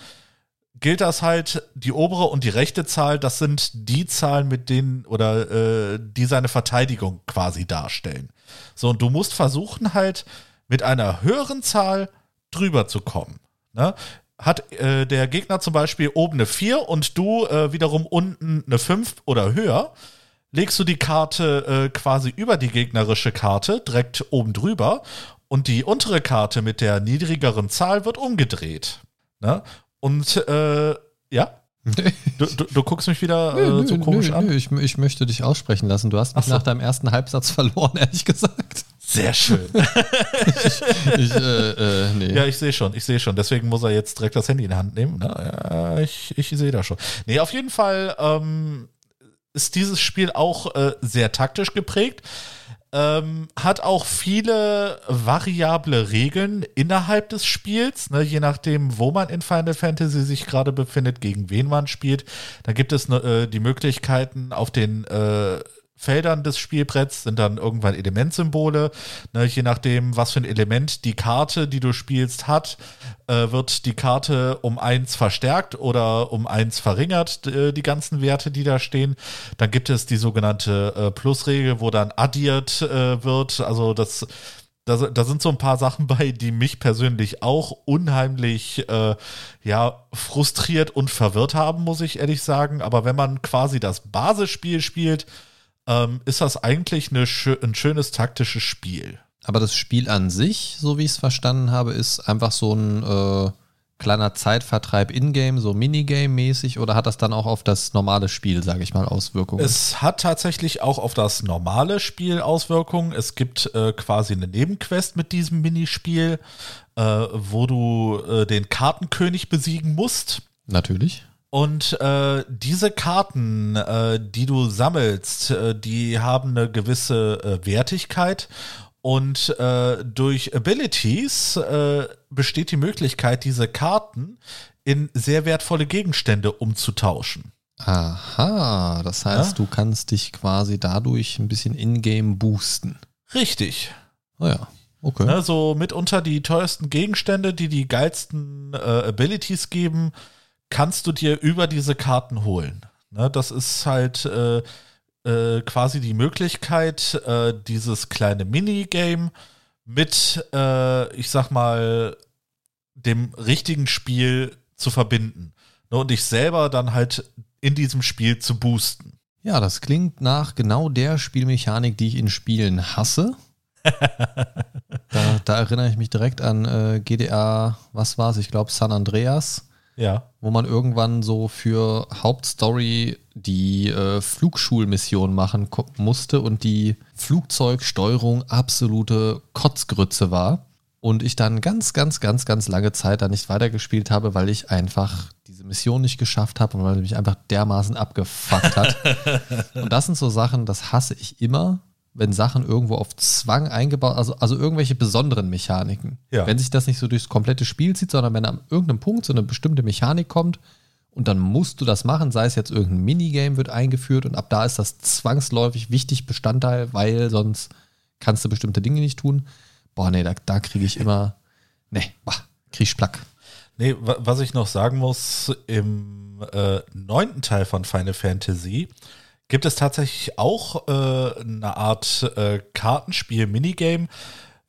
gilt das halt, die obere und die rechte Zahl, das sind die Zahlen, mit denen oder äh, die seine Verteidigung quasi darstellen. So, und du musst versuchen halt mit einer höheren Zahl drüber zu kommen. Ne? Hat äh, der Gegner zum Beispiel oben eine 4 und du äh, wiederum unten eine 5 oder höher, legst du die Karte äh, quasi über die gegnerische Karte, direkt oben drüber, und die untere Karte mit der niedrigeren Zahl wird umgedreht. Ne? Und äh, ja. Du, du, du, guckst mich wieder nö, äh, so nö, komisch nö, an. Ich, ich, möchte dich aussprechen lassen. Du hast mich so. nach deinem ersten Halbsatz verloren, ehrlich gesagt. Sehr schön. ich, ich, äh, äh, nee. Ja, ich sehe schon, ich sehe schon. Deswegen muss er jetzt direkt das Handy in die Hand nehmen. Na, ne? ja, ich, ich sehe da schon. Nee, auf jeden Fall ähm, ist dieses Spiel auch äh, sehr taktisch geprägt. Ähm, hat auch viele variable Regeln innerhalb des Spiels, ne, je nachdem, wo man in Final Fantasy sich gerade befindet, gegen wen man spielt. Da gibt es ne, äh, die Möglichkeiten, auf den äh, Feldern des Spielbretts sind dann irgendwann Elementsymbole. Ne, je nachdem, was für ein Element die Karte, die du spielst, hat, äh, wird die Karte um eins verstärkt oder um eins verringert, äh, die ganzen Werte, die da stehen. Dann gibt es die sogenannte äh, Plusregel, wo dann addiert äh, wird. Also das da, da sind so ein paar Sachen bei, die mich persönlich auch unheimlich äh, ja frustriert und verwirrt haben, muss ich ehrlich sagen. Aber wenn man quasi das Basisspiel spielt, ähm, ist das eigentlich eine, ein schönes taktisches Spiel. Aber das Spiel an sich, so wie ich es verstanden habe, ist einfach so ein äh, kleiner Zeitvertreib in-game, so Minigame-mäßig, oder hat das dann auch auf das normale Spiel, sage ich mal, Auswirkungen? Es hat tatsächlich auch auf das normale Spiel Auswirkungen. Es gibt äh, quasi eine Nebenquest mit diesem Minispiel, äh, wo du äh, den Kartenkönig besiegen musst. Natürlich. Und äh, diese Karten, äh, die du sammelst, äh, die haben eine gewisse äh, Wertigkeit. Und äh, durch Abilities äh, besteht die Möglichkeit, diese Karten in sehr wertvolle Gegenstände umzutauschen. Aha, das heißt, ja? du kannst dich quasi dadurch ein bisschen in-game boosten. Richtig. Oh ja, okay. Ne, so mitunter die teuersten Gegenstände, die die geilsten Abilities geben, kannst du dir über diese Karten holen. Ne, das ist halt äh, äh, quasi die Möglichkeit, äh, dieses kleine Minigame mit, äh, ich sag mal, dem richtigen Spiel zu verbinden. Ne, und dich selber dann halt in diesem Spiel zu boosten. Ja, das klingt nach genau der Spielmechanik, die ich in Spielen hasse. da, da, erinnere ich mich direkt an äh, GDA, was war es? Ich glaube San Andreas Ja. wo man irgendwann so für Hauptstory die äh, Flugschulmission machen musste und die Flugzeugsteuerung absolute Kotzgrütze war. Und ich dann ganz, ganz, ganz, ganz lange Zeit da nicht weitergespielt habe, weil ich einfach diese Mission nicht geschafft habe und weil sie mich einfach dermaßen abgefuckt hat. und das sind so Sachen, das hasse ich immer, wenn Sachen irgendwo auf Zwang eingebaut, also, also irgendwelche besonderen Mechaniken. Ja. Wenn sich das nicht so durchs komplette Spiel zieht, sondern wenn an irgendeinem Punkt so eine bestimmte Mechanik kommt und dann musst du das machen, sei es jetzt irgendein Minigame wird eingeführt und ab da ist das zwangsläufig wichtig Bestandteil, weil sonst kannst du bestimmte Dinge nicht tun. Boah, nee, da, da kriege ich immer, nee, boah, krieg ich Plack. Nee, wa- was ich noch sagen muss, im äh, neunten Teil von Final Fantasy gibt es tatsächlich auch äh, eine Art äh, Kartenspiel-Minigame,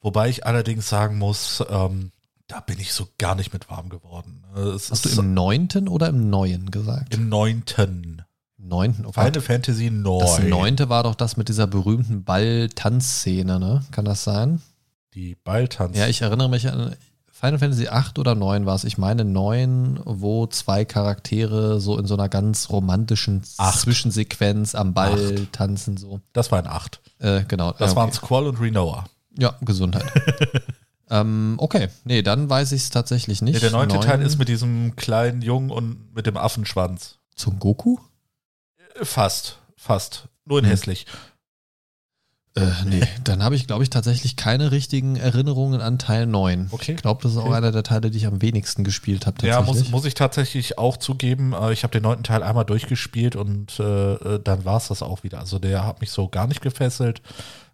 wobei ich allerdings sagen muss, ähm, da bin ich so gar nicht mit warm geworden. Äh, Es Hast du im neunten oder im neuen gesagt? im neunten. Neunten, oh Final. Fantasy 9. Das neunte war doch das mit dieser berühmten Ball-Tanzszene, ne? Kann das sein? Die Balltanz. Ja, ich erinnere mich an Final Fantasy 8 oder 9 war es. Ich meine 9, wo zwei Charaktere so in so einer ganz romantischen Acht. Zwischensequenz am Ball tanzen, so. Das war ein 8. Äh, genau. Das ja, waren okay. Squall und Renoa. Ja, Gesundheit. ähm, okay, nee, dann weiß ich es tatsächlich nicht. Nee, der neunte Neun- Teil ist mit diesem kleinen Jungen und mit dem Affenschwanz. Zum Goku? Äh, Fast, fast. Nur in Hm. hässlich. Äh, nee, dann habe ich, glaube ich, tatsächlich keine richtigen Erinnerungen an Teil 9. Okay. Ich glaube, das ist auch Okay. einer der Teile, die ich am wenigsten gespielt habe. Ja, muss, muss ich tatsächlich auch zugeben. Äh, Ich habe den neunten Teil einmal durchgespielt und äh, äh, dann war es das auch wieder. Also der hat mich so gar nicht gefesselt.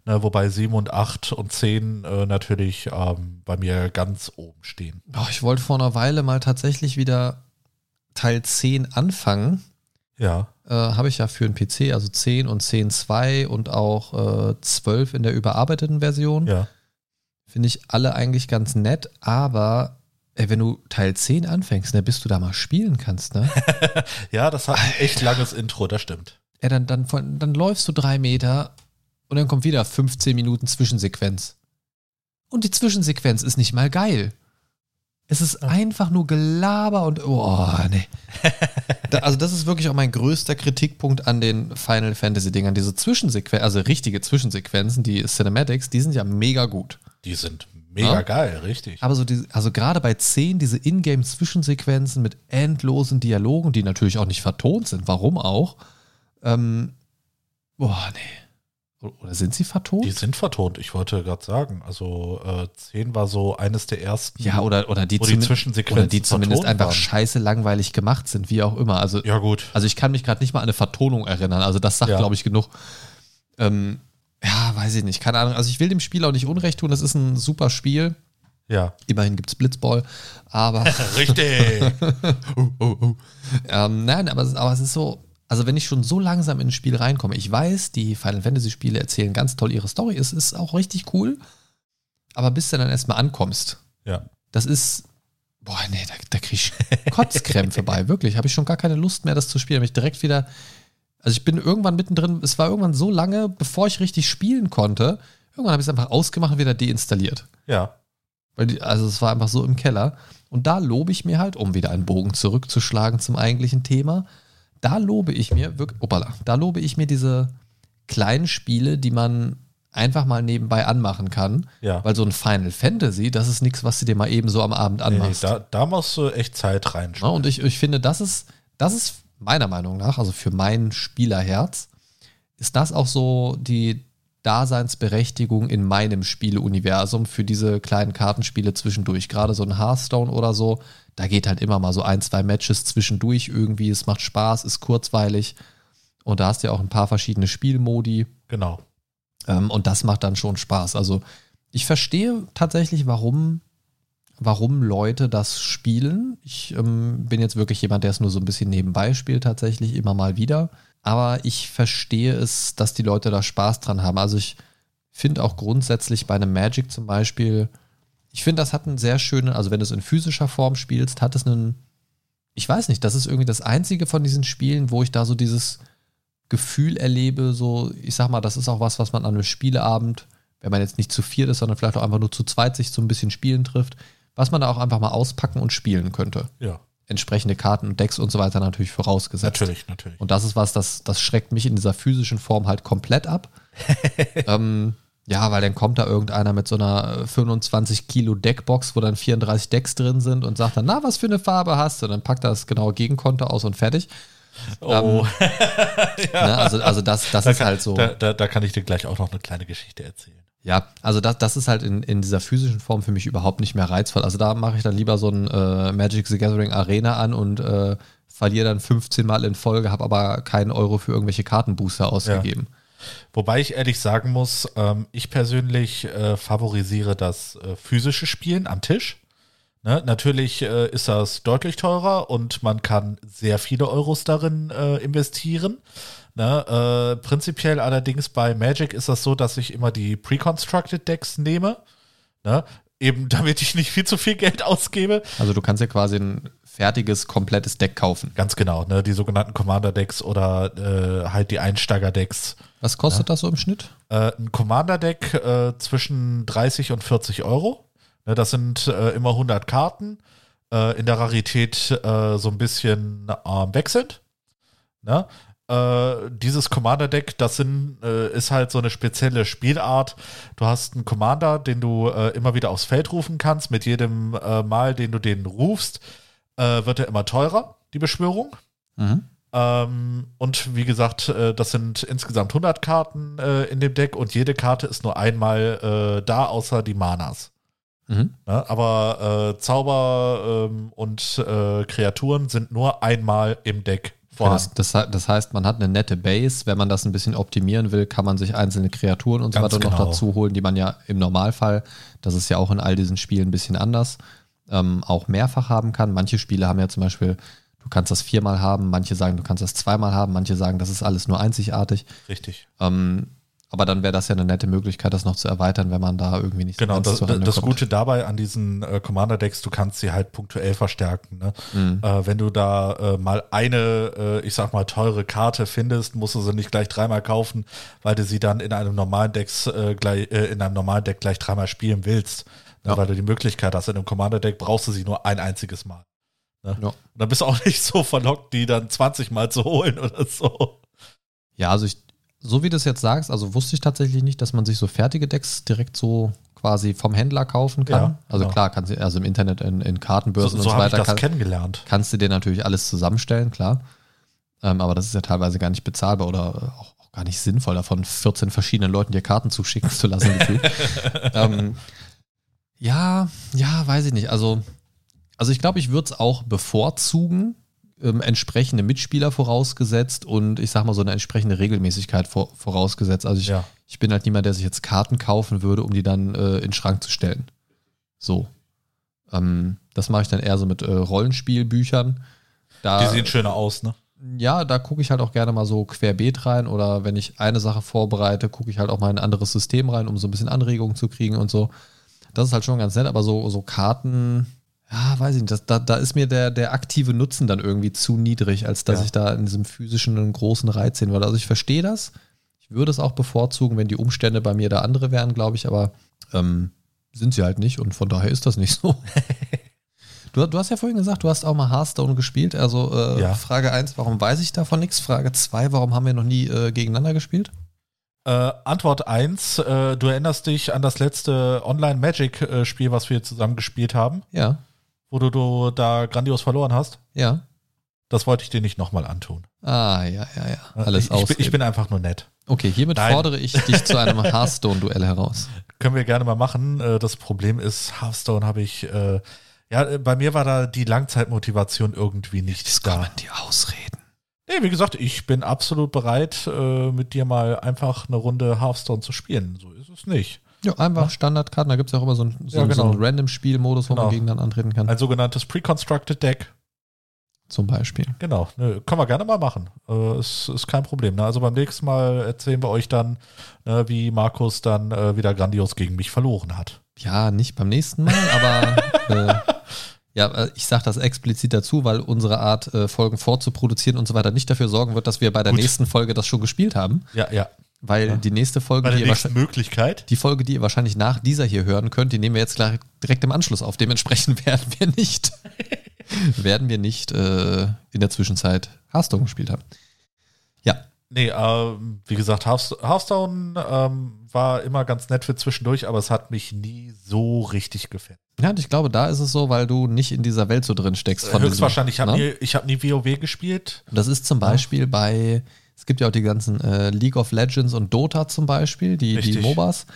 Ne, wobei 7 und 8 und 10 äh, natürlich ähm, bei mir ganz oben stehen. Boah, ich wollte vor einer Weile mal tatsächlich wieder Teil 10 anfangen. Ja, Äh, Habe ich ja für einen PC, also 10 und 10.2 und auch äh, 12 in der überarbeiteten Version. ja. Finde ich alle eigentlich ganz nett, aber ey, wenn du Teil 10 anfängst, ne, bis du da mal spielen kannst, ne? Ja, das hat ein echt langes Intro, das stimmt. ja, dann, dann, von, dann läufst du drei Meter und dann kommt wieder 15 Minuten Zwischensequenz. Und die Zwischensequenz ist nicht mal geil. Es ist einfach nur Gelaber und oh, nee. Da, also das ist wirklich auch mein größter Kritikpunkt an den Final Fantasy Dingern. Diese Zwischensequenzen, also richtige Zwischensequenzen, die Cinematics, die sind ja mega gut. Die sind mega Ja? geil, richtig. Aber so diese, also gerade bei 10 diese Ingame-Zwischensequenzen mit endlosen Dialogen, die natürlich auch nicht vertont sind, warum auch? Ähm, boah, nee. Oder sind sie vertont? Die sind vertont, ich wollte gerade sagen. Also äh, 10 war so eines der ersten. ja, oder, oder die, wo die Zwischensequenzen oder die zumindest einfach waren. scheiße langweilig gemacht sind, wie auch immer. Also, Ja, gut. also ich kann mich gerade nicht mal an eine Vertonung erinnern. Also das sagt, Ja. glaube ich, genug. Ähm, ja, weiß ich nicht. Keine Ahnung. Also ich will dem Spiel auch nicht Unrecht tun. Das ist ein super Spiel. Ja. Immerhin gibt es Blitzball. Aber Richtig. oh, oh, oh. Ähm, nein, aber, aber es ist so, also wenn ich schon so langsam in ein Spiel reinkomme, ich weiß, die Final Fantasy Spiele erzählen ganz toll ihre Story, es ist auch richtig cool, aber bis du dann erstmal ankommst, ja. das ist, boah, nee, da, da krieg ich Kotzkrämpfe bei, wirklich, habe ich schon gar keine Lust mehr, das zu spielen, habe ich direkt wieder, also ich bin irgendwann mittendrin, es war irgendwann so lange, bevor ich richtig spielen konnte, irgendwann habe ich es einfach ausgemacht und wieder deinstalliert. Ja. Weil die, also es war einfach so im Keller. Und da lobe ich mir halt, um wieder einen Bogen zurückzuschlagen zum eigentlichen Thema, da lobe ich mir wirklich, opala, da lobe ich mir diese kleinen Spiele, die man einfach mal nebenbei anmachen kann. Ja. Weil so ein Final Fantasy, das ist nichts, was du dir mal eben so am Abend Nee, anmachst. da, da musst du echt Zeit Ja, reinschauen. und ich, ich finde, das ist, das ist meiner Meinung nach, also für mein Spielerherz, ist das auch so die Daseinsberechtigung in meinem Spieleuniversum für diese kleinen Kartenspiele zwischendurch. Gerade so ein Hearthstone oder so, da geht halt immer mal so ein, zwei Matches zwischendurch irgendwie. Es macht Spaß, ist kurzweilig. Und da hast du ja auch ein paar verschiedene Spielmodi. Genau. Ähm, und das macht dann schon Spaß. Also ich verstehe tatsächlich, warum, warum Leute das spielen. Ich ähm, bin jetzt wirklich jemand, der es nur so ein bisschen nebenbei spielt, tatsächlich immer mal wieder. Aber ich verstehe es, dass die Leute da Spaß dran haben. Also ich finde auch grundsätzlich bei einem Magic zum Beispiel, ich finde, das hat einen sehr schönen, also wenn du es in physischer Form spielst, hat es einen, ich weiß nicht, das ist irgendwie das einzige von diesen Spielen, wo ich da so dieses Gefühl erlebe, so, ich sag mal, das ist auch was, was man an einem Spieleabend, wenn man jetzt nicht zu viert ist, sondern vielleicht auch einfach nur zu zweit sich so ein bisschen spielen trifft, was man da auch einfach mal auspacken und spielen könnte. Ja. entsprechende Karten und Decks und so weiter natürlich vorausgesetzt. Natürlich, natürlich. Und das ist was, das, das schreckt mich in dieser physischen Form halt komplett ab. ähm, ja, weil dann kommt da irgendeiner mit so einer 25 Kilo Deckbox, wo dann 34 Decks drin sind und sagt dann, na, was für eine Farbe hast du? Und dann packt er das genaue Gegenkonto aus und fertig. Oh. Ähm, ne, also, also das, das da ist kann, halt so. Da, da, da kann ich dir gleich auch noch eine kleine Geschichte erzählen. Ja, also das, das ist halt in, in dieser physischen Form für mich überhaupt nicht mehr reizvoll. Also da mache ich dann lieber so ein äh, Magic the Gathering Arena an und äh, verliere dann 15 Mal in Folge, habe aber keinen Euro für irgendwelche Kartenbooster ausgegeben. Wobei ich ehrlich sagen muss, ähm, ich persönlich äh, favorisiere das äh, physische Spielen am Tisch. Ne? Natürlich äh, ist das deutlich teurer und man kann sehr viele Euros darin äh, investieren. Ne? Äh, prinzipiell allerdings bei Magic ist das so, dass ich immer die Pre-Constructed Decks nehme. Ne? Eben damit ich nicht viel zu viel Geld ausgebe. Also du kannst ja quasi ein fertiges, komplettes Deck kaufen. Ganz genau, ne? die sogenannten Commander-Decks oder äh, halt die Einsteiger-Decks. Was kostet das so im Schnitt? Äh, ein Commander-Deck äh, zwischen 30 und 40 Euro. Ne, das sind äh, immer 100 Karten. Äh, in der Rarität äh, so ein bisschen wechselnd. Ne? Äh, dieses Commander-Deck, das sind, äh, ist halt so eine spezielle Spielart. Du hast einen Commander, den du äh, immer wieder aufs Feld rufen kannst. Mit jedem Mal, den du den rufst, wird er immer teurer, die Beschwörung. Mhm. Ähm, und wie gesagt, das sind insgesamt 100 Karten in dem Deck und jede Karte ist nur einmal da, außer die Manas. Mhm. Ja, aber äh, Zauber ähm, und äh, Kreaturen sind nur einmal im Deck vorhanden. Das, das, das, heißt, man hat eine nette Base. Wenn man das ein bisschen optimieren will, kann man sich einzelne Kreaturen und so weiter genau. noch dazu holen, die man ja im Normalfall, das ist ja auch in all diesen Spielen ein bisschen anders, ähm, auch mehrfach haben kann. Manche Spiele haben ja zum Beispiel, du kannst das viermal haben, manche sagen, du kannst das zweimal haben, manche sagen, das ist alles nur einzigartig. Richtig. Ähm, aber dann wäre das ja eine nette Möglichkeit, das noch zu erweitern, wenn man da irgendwie nicht genau, so ganz Genau, das, das Gute dabei an diesen äh, Commander-Decks, du kannst sie halt punktuell verstärken. Ne? Mhm. Äh, wenn du da äh, mal eine, äh, ich sag mal, teure Karte findest, musst du sie nicht gleich dreimal kaufen, weil du sie dann in einem normalen Decks äh, gleich, äh, in einem normalen Deck gleich dreimal spielen willst. Ja. Weil du die Möglichkeit hast, in einem Commander-Deck brauchst du sie nur ein einziges Mal. Ne? Ja. Und dann bist du auch nicht so verlockt, die dann 20 Mal zu holen oder so. Ja, also ich so wie du es jetzt sagst, also wusste ich tatsächlich nicht, dass man sich so fertige Decks direkt so quasi vom Händler kaufen kann. Ja, also genau. klar, kannst du, also im Internet in, in Kartenbörsen so, so und so weiter. Ich das kennengelernt. Kannst du dir natürlich alles zusammenstellen, klar. Ähm, aber das ist ja teilweise gar nicht bezahlbar oder auch, auch, gar nicht sinnvoll, davon 14 verschiedenen Leuten dir Karten zuschicken zu lassen. ähm, ja, ja, weiß ich nicht. Also, also ich glaube, ich würde es auch bevorzugen, ähm, entsprechende Mitspieler vorausgesetzt und ich sag mal so eine entsprechende Regelmäßigkeit vor, vorausgesetzt. Also ich, ja. ich bin halt niemand, der sich jetzt Karten kaufen würde, um die dann äh, in den Schrank zu stellen. So. Ähm, das mache ich dann eher so mit äh, Rollenspielbüchern. Da, die sehen schöner aus, ne? Ja, da gucke ich halt auch gerne mal so querbeet rein oder wenn ich eine Sache vorbereite, gucke ich halt auch mal in ein anderes System rein, um so ein bisschen Anregungen zu kriegen und so. Das ist halt schon ganz nett, aber so, so Karten, ja, weiß ich nicht, das, da, da ist mir der, der aktive Nutzen dann irgendwie zu niedrig, als dass ja. ich da in diesem physischen einen großen Reiz sehen würde. Also ich verstehe das. Ich würde es auch bevorzugen, wenn die Umstände bei mir da andere wären, glaube ich, aber ähm, sind sie halt nicht und von daher ist das nicht so. du, du hast ja vorhin gesagt, du hast auch mal Hearthstone gespielt. Also äh, ja. Frage 1, warum weiß ich davon nichts? Frage 2, warum haben wir noch nie äh, gegeneinander gespielt? Äh, Antwort 1, äh, du erinnerst dich an das letzte Online-Magic-Spiel, was wir zusammen gespielt haben? Ja wo du, du da grandios verloren hast. Ja. Das wollte ich dir nicht nochmal antun. Ah, ja, ja, ja. Alles ich, ich, bin, ich bin einfach nur nett. Okay, hiermit Nein. fordere ich dich zu einem Hearthstone-Duell heraus. Können wir gerne mal machen. Äh, das Problem ist, Hearthstone habe ich, äh, ja, äh, bei mir war da die Langzeitmotivation irgendwie nicht Jetzt da. kommen die Ausreden. Nee, wie gesagt, ich bin absolut bereit, mit dir mal einfach eine Runde Hearthstone zu spielen. So ist es nicht. Ja, einfach Standardkarten. Da gibt es ja auch immer so einen, so, ja, genau. so einen Random-Spielmodus, wo genau. man gegen dann antreten kann. Ein sogenanntes Pre-Constructed Deck. Zum Beispiel. Genau, ne, können wir gerne mal machen. Äh, ist, ist kein Problem. Ne? Also beim nächsten Mal erzählen wir euch dann, äh, wie Markus dann äh, wieder grandios gegen mich verloren hat. Ja, nicht beim nächsten Mal, aber äh, ja, äh, ich sage das explizit dazu, weil unsere Art, äh, Folgen vorzuproduzieren und so weiter nicht dafür sorgen wird, dass wir bei der Gut. nächsten Folge das schon gespielt haben. Ja, ja. Weil ja. die nächste Folge, die ihr Möglichkeit. die Folge, die ihr wahrscheinlich nach dieser hier hören könnt, die nehmen wir jetzt gleich direkt im Anschluss auf. Dementsprechend werden wir nicht werden wir nicht äh, in der Zwischenzeit Hearthstone gespielt haben. Ja. Nee, äh, wie gesagt, Hearthstone ähm, war immer ganz nett für zwischendurch, aber es hat mich nie so richtig gefällt. Ja, und ich glaube, da ist es so, weil du nicht in dieser Welt so drin steckst. Von Höchstwahrscheinlich, diesem, ich habe ne? nie, hab nie WoW gespielt. Das ist zum Beispiel ja. bei, es gibt ja auch die ganzen äh, League of Legends und Dota zum Beispiel, die, die MOBAs.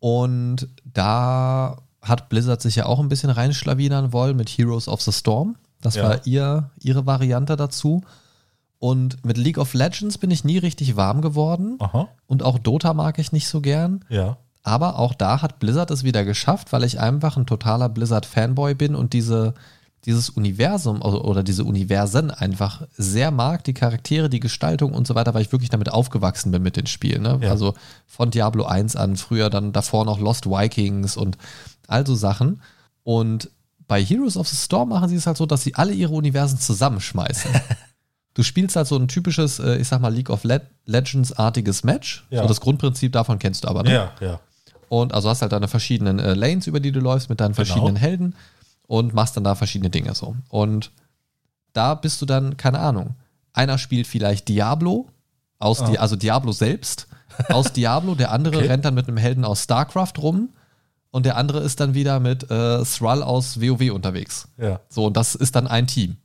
Und da hat Blizzard sich ja auch ein bisschen reinschlawinern wollen mit Heroes of the Storm. Das ja. war ihr, ihre Variante dazu. Und mit League of Legends bin ich nie richtig warm geworden. Aha. Und auch Dota mag ich nicht so gern. Ja. Aber auch da hat Blizzard es wieder geschafft, weil ich einfach ein totaler Blizzard-Fanboy bin und diese, dieses Universum oder diese Universen einfach sehr mag, die Charaktere, die Gestaltung und so weiter, weil ich wirklich damit aufgewachsen bin mit den Spielen. Ne? Ja. Also von Diablo 1 an, früher dann davor noch Lost Vikings und all so Sachen. Und bei Heroes of the Storm machen sie es halt so, dass sie alle ihre Universen zusammenschmeißen. du spielst halt so ein typisches, äh, ich sag mal, League of Le Legends-artiges Match. Ja. So das Grundprinzip davon kennst du aber, ne? Ja, ja. Und also hast halt deine verschiedenen äh, Lanes, über die du läufst, mit deinen genau. verschiedenen genau. Helden und machst dann da verschiedene Dinge so. Und da bist du dann, keine Ahnung, einer spielt vielleicht Diablo, aus ah. Di also Diablo selbst, aus Diablo, der andere okay. rennt dann mit einem Helden aus StarCraft rum und der andere ist dann wieder mit äh, Thrall aus WoW unterwegs. Ja. So, und das ist dann ein Team.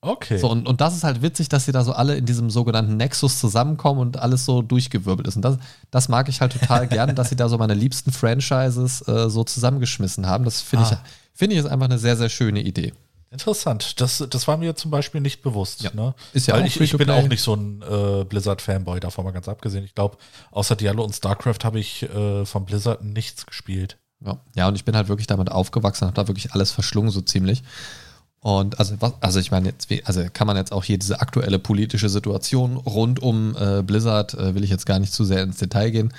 Okay. So, und, und das ist halt witzig, dass sie da so alle in diesem sogenannten Nexus zusammenkommen und alles so durchgewirbelt ist. Und das, das mag ich halt total gern, dass sie da so meine liebsten Franchises äh, so zusammengeschmissen haben. Das finde ah. ich, find ich ist einfach eine sehr, sehr schöne Idee. Interessant. Das, das war mir zum Beispiel nicht bewusst. Ja. Ne? Ist ja Weil auch ich, ich bin auch nicht so ein äh, Blizzard-Fanboy, davon mal ganz abgesehen. Ich glaube, außer Diablo und StarCraft habe ich äh, von Blizzard nichts gespielt. Ja. ja, und ich bin halt wirklich damit aufgewachsen, habe da wirklich alles verschlungen, so ziemlich. Und also, was, also ich meine, jetzt, also kann man jetzt auch hier diese aktuelle politische Situation rund um äh, Blizzard, äh, will ich jetzt gar nicht zu sehr ins Detail gehen.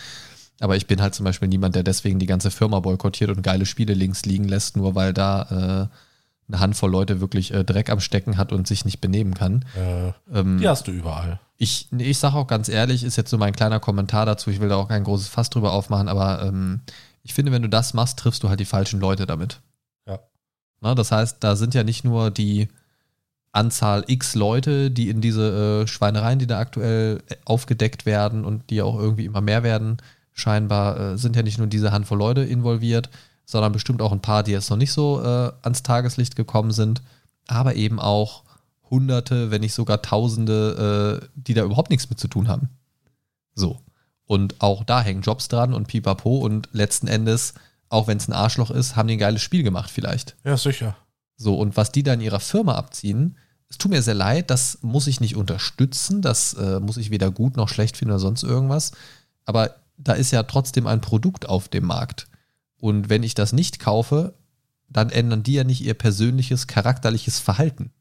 Aber ich bin halt zum Beispiel niemand, der deswegen die ganze Firma boykottiert und geile Spiele links liegen lässt, nur weil da äh, eine Handvoll Leute wirklich äh, Dreck am Stecken hat und sich nicht benehmen kann. Äh, ähm, die hast du überall. Ich, ich sage auch ganz ehrlich, ist jetzt so mein kleiner Kommentar dazu, ich will da auch kein großes Fass drüber aufmachen, aber ähm, ich finde, wenn du das machst, triffst du halt die falschen Leute damit. Na, das heißt, da sind ja nicht nur die Anzahl x Leute, die in diese äh, Schweinereien, die da aktuell äh, aufgedeckt werden und die auch irgendwie immer mehr werden, scheinbar äh, sind ja nicht nur diese Handvoll Leute involviert, sondern bestimmt auch ein paar, die jetzt noch nicht so äh, ans Tageslicht gekommen sind, aber eben auch Hunderte, wenn nicht sogar Tausende, äh, die da überhaupt nichts mit zu tun haben. So. Und auch da hängen Jobs dran und pipapo und letzten Endes auch wenn es ein Arschloch ist, haben die ein geiles Spiel gemacht vielleicht. Ja, sicher. So, und was die da in ihrer Firma abziehen, es tut mir sehr leid, das muss ich nicht unterstützen, das äh, muss ich weder gut noch schlecht finden oder sonst irgendwas. Aber da ist ja trotzdem ein Produkt auf dem Markt. Und wenn ich das nicht kaufe, dann ändern die ja nicht ihr persönliches, charakterliches Verhalten.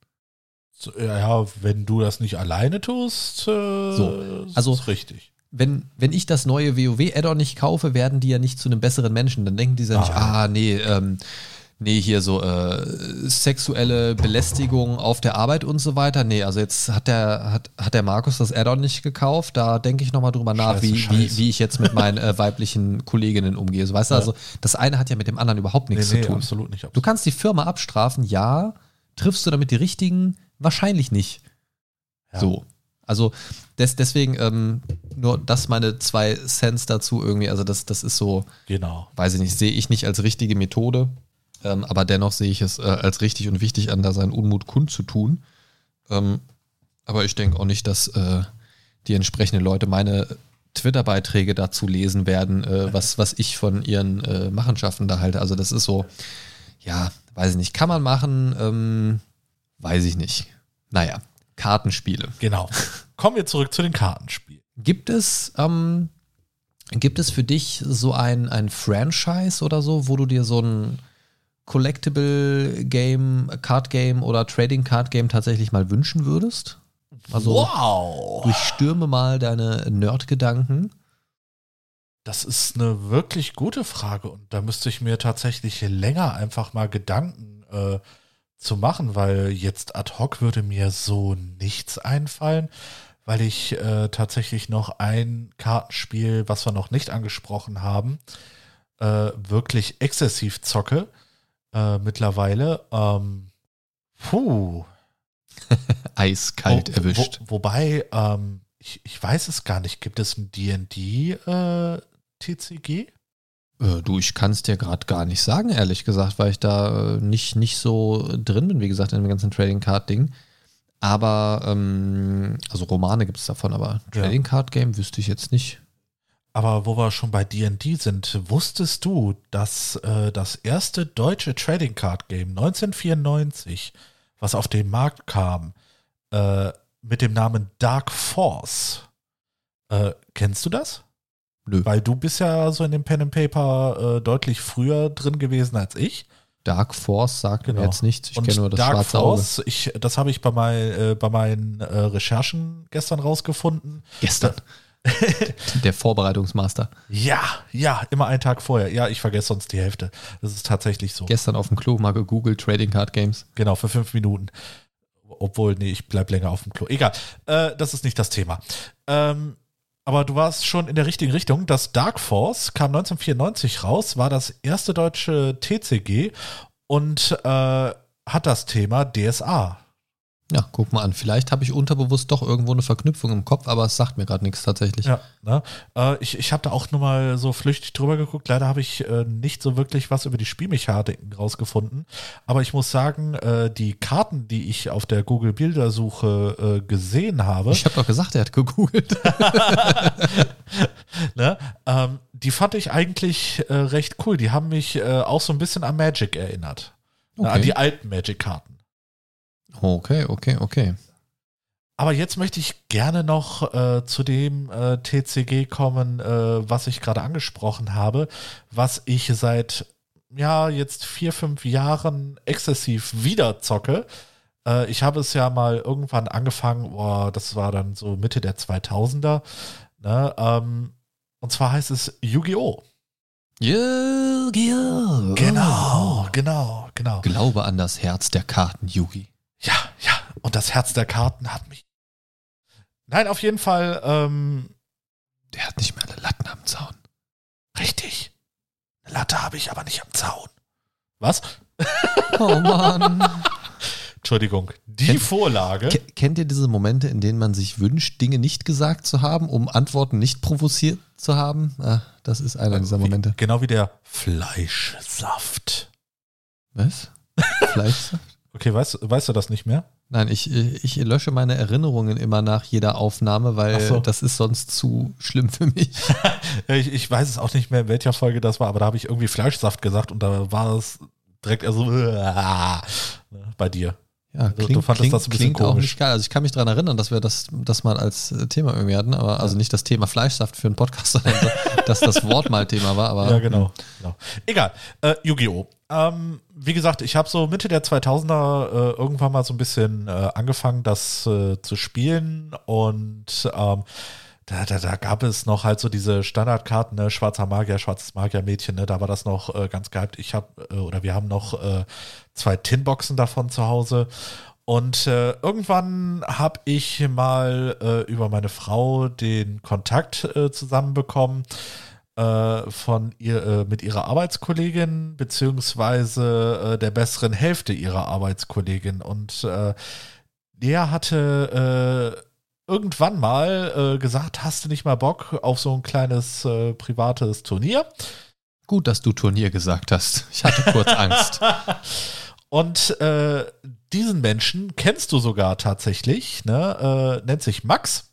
Ja, wenn du das nicht alleine tust, äh, so, also ist richtig wenn, wenn ich das neue WoW-Add-on nicht kaufe, werden die ja nicht zu einem besseren Menschen. Dann denken die ja nicht, ah, ah nee, ähm, nee, hier so äh, sexuelle Belästigung auf der Arbeit und so weiter. Nee, also jetzt hat der, hat, hat der Markus das Add-on nicht gekauft. Da denke ich nochmal drüber nach, scheiße, wie, scheiße. Wie, wie ich jetzt mit meinen äh, weiblichen Kolleginnen umgehe. So, weißt ja. du, also das eine hat ja mit dem anderen überhaupt nichts nee, nee, zu tun. Absolut nicht, absolut. Du kannst die Firma abstrafen, ja. Triffst du damit die richtigen? Wahrscheinlich nicht. Ja. So. Also des, deswegen ähm, nur das meine zwei Cents dazu irgendwie. Also das, das ist so, genau. weiß ich nicht, sehe ich nicht als richtige Methode, ähm, aber dennoch sehe ich es äh, als richtig und wichtig an, da seinen Unmut kundzutun. Ähm, aber ich denke auch nicht, dass äh, die entsprechenden Leute meine Twitter-Beiträge dazu lesen werden, äh, was, was ich von ihren äh, Machenschaften da halte. Also das ist so, ja, weiß ich nicht, kann man machen, ähm, weiß ich nicht. Naja, Kartenspiele. Genau. Kommen wir zurück zu den Kartenspielen. Gibt es, ähm, gibt es für dich so ein, ein Franchise oder so, wo du dir so ein Collectible Game, Card Game oder Trading Card Game tatsächlich mal wünschen würdest? Also wow. durchstürme mal deine Nerd-Gedanken. Das ist eine wirklich gute Frage und da müsste ich mir tatsächlich länger einfach mal Gedanken äh, zu machen, weil jetzt ad hoc würde mir so nichts einfallen, weil ich äh, tatsächlich noch ein Kartenspiel, was wir noch nicht angesprochen haben, äh, wirklich exzessiv zocke äh, mittlerweile. Ähm, Puh. Eiskalt Wo- erwischt. Wo, wobei, ähm, ich, ich weiß es gar nicht. Gibt es ein D&D äh, du, ich kann es dir gerade gar nicht sagen, ehrlich gesagt, weil ich da äh, nicht, nicht so drin bin, wie gesagt, in dem ganzen Trading Card Ding. Aber, ähm, also Romane gibt es davon, aber Ja. Trading Card Game wüsste ich jetzt nicht. Aber wo wir schon bei D&D sind, wusstest du, dass äh, das erste deutsche Trading Card Game 1994, was auf den Markt kam, äh, mit dem Namen Dark Force, äh, kennst du das? Nö. Weil du bist ja so in dem Pen and Paper äh, deutlich früher drin gewesen als ich. Dark Force sagt Genau. mir jetzt nichts. Ich kenne nur das Dark schwarze Force, ich, das habe ich bei, mein, äh, bei meinen äh, Recherchen gestern rausgefunden. Auge. Gestern. Der Vorbereitungsmaster. Ja, ja, immer einen Tag vorher. Ja, ich vergesse sonst die Hälfte. Das ist tatsächlich so. Gestern auf dem Klo mal gegoogelt, Trading Card Games. Genau, für fünf Minuten. Obwohl, nee, ich bleib länger auf dem Klo. Egal, äh, das ist nicht das Thema. Ähm, aber du warst schon in der richtigen Richtung. Das Dark Force kam 1994 raus, war das erste deutsche TCG und äh, hat das Thema DSA. Ja, guck mal an. Vielleicht habe ich unterbewusst doch irgendwo eine Verknüpfung im Kopf, aber es sagt mir gerade nichts tatsächlich. Ja, ne? äh, ich, ich habe da auch nur mal so flüchtig drüber geguckt. Leider habe ich äh, nicht so wirklich was über die Spielmechaniken rausgefunden. Aber ich muss sagen, äh, die Karten, die ich auf der Google-Bildersuche äh, gesehen habe, Ich habe doch gesagt, er hat gegoogelt. ne, ähm, die fand ich eigentlich äh, recht cool. Die haben mich äh, auch so ein bisschen an Magic erinnert. Ne, an Okay. die alten Magic-Karten. Okay, okay, okay. Aber jetzt möchte ich gerne noch äh, zu dem äh, TCG kommen, äh, was ich gerade angesprochen habe, was ich seit ja jetzt vier, fünf Jahren exzessiv wieder zocke. Äh, ich habe es ja mal irgendwann angefangen, boah, das war dann so Mitte der 2000er. Ne, ähm, und zwar heißt es Yu-Gi-Oh! Yu-Gi-Oh! Genau, genau, genau. Glaube an das Herz der Karten, Yugi. Ja, ja. Und das Herz der Karten hat mich. Nein, auf jeden Fall, ähm, Der hat nicht mehr alle Latten am Zaun. Richtig. Eine Latte habe ich aber nicht am Zaun. Was? Oh Mann. Entschuldigung. Die Kennt- Vorlage. Ke- Kennt ihr diese Momente, in denen man sich wünscht, Dinge nicht gesagt zu haben, um Antworten nicht provoziert zu haben? Ah, das ist einer dieser Momente. Wie, genau wie der Fleischsaft. Was? Fleischsaft? Okay, weißt, weißt du das nicht mehr? Nein, ich, ich lösche meine Erinnerungen immer nach jeder Aufnahme, weil so. das ist sonst zu schlimm für mich. Ich, ich weiß es auch nicht mehr, in welcher Folge das war, aber da habe ich irgendwie Fleischsaft gesagt und da war es direkt also bei dir. Ja, du klingt, fandest klingt, das ein bisschen klingt auch komisch. nicht geil. Also ich kann mich daran erinnern, dass wir das, das mal als äh, Thema irgendwie hatten, aber also nicht das Thema Fleischsaft für einen Podcast, sondern dass das Wort mal Thema war. Aber Ja, genau. genau. Egal. Äh, Yu-Gi-Oh! Ähm, wie gesagt, ich habe so Mitte der 2000er äh, irgendwann mal so ein bisschen äh, angefangen, das äh, zu spielen und ähm, da, da, da gab es noch halt so diese Standardkarten, ne? schwarzer Magier, schwarzes Magiermädchen, ne? da war das noch äh, ganz gehypt. Ich habe, äh, oder wir haben noch äh, zwei Tinboxen davon zu Hause. Und äh, irgendwann habe ich mal äh, über meine Frau den Kontakt äh, zusammenbekommen äh, von ihr äh, mit ihrer Arbeitskollegin beziehungsweise äh, der besseren Hälfte ihrer Arbeitskollegin und der hatte irgendwann mal äh, gesagt, hast du nicht mal Bock auf so ein kleines äh, privates Turnier? gut, dass du Turnier gesagt hast. Ich hatte kurz Angst. Und äh, diesen Menschen kennst du sogar tatsächlich, ne? Äh, nennt sich Max.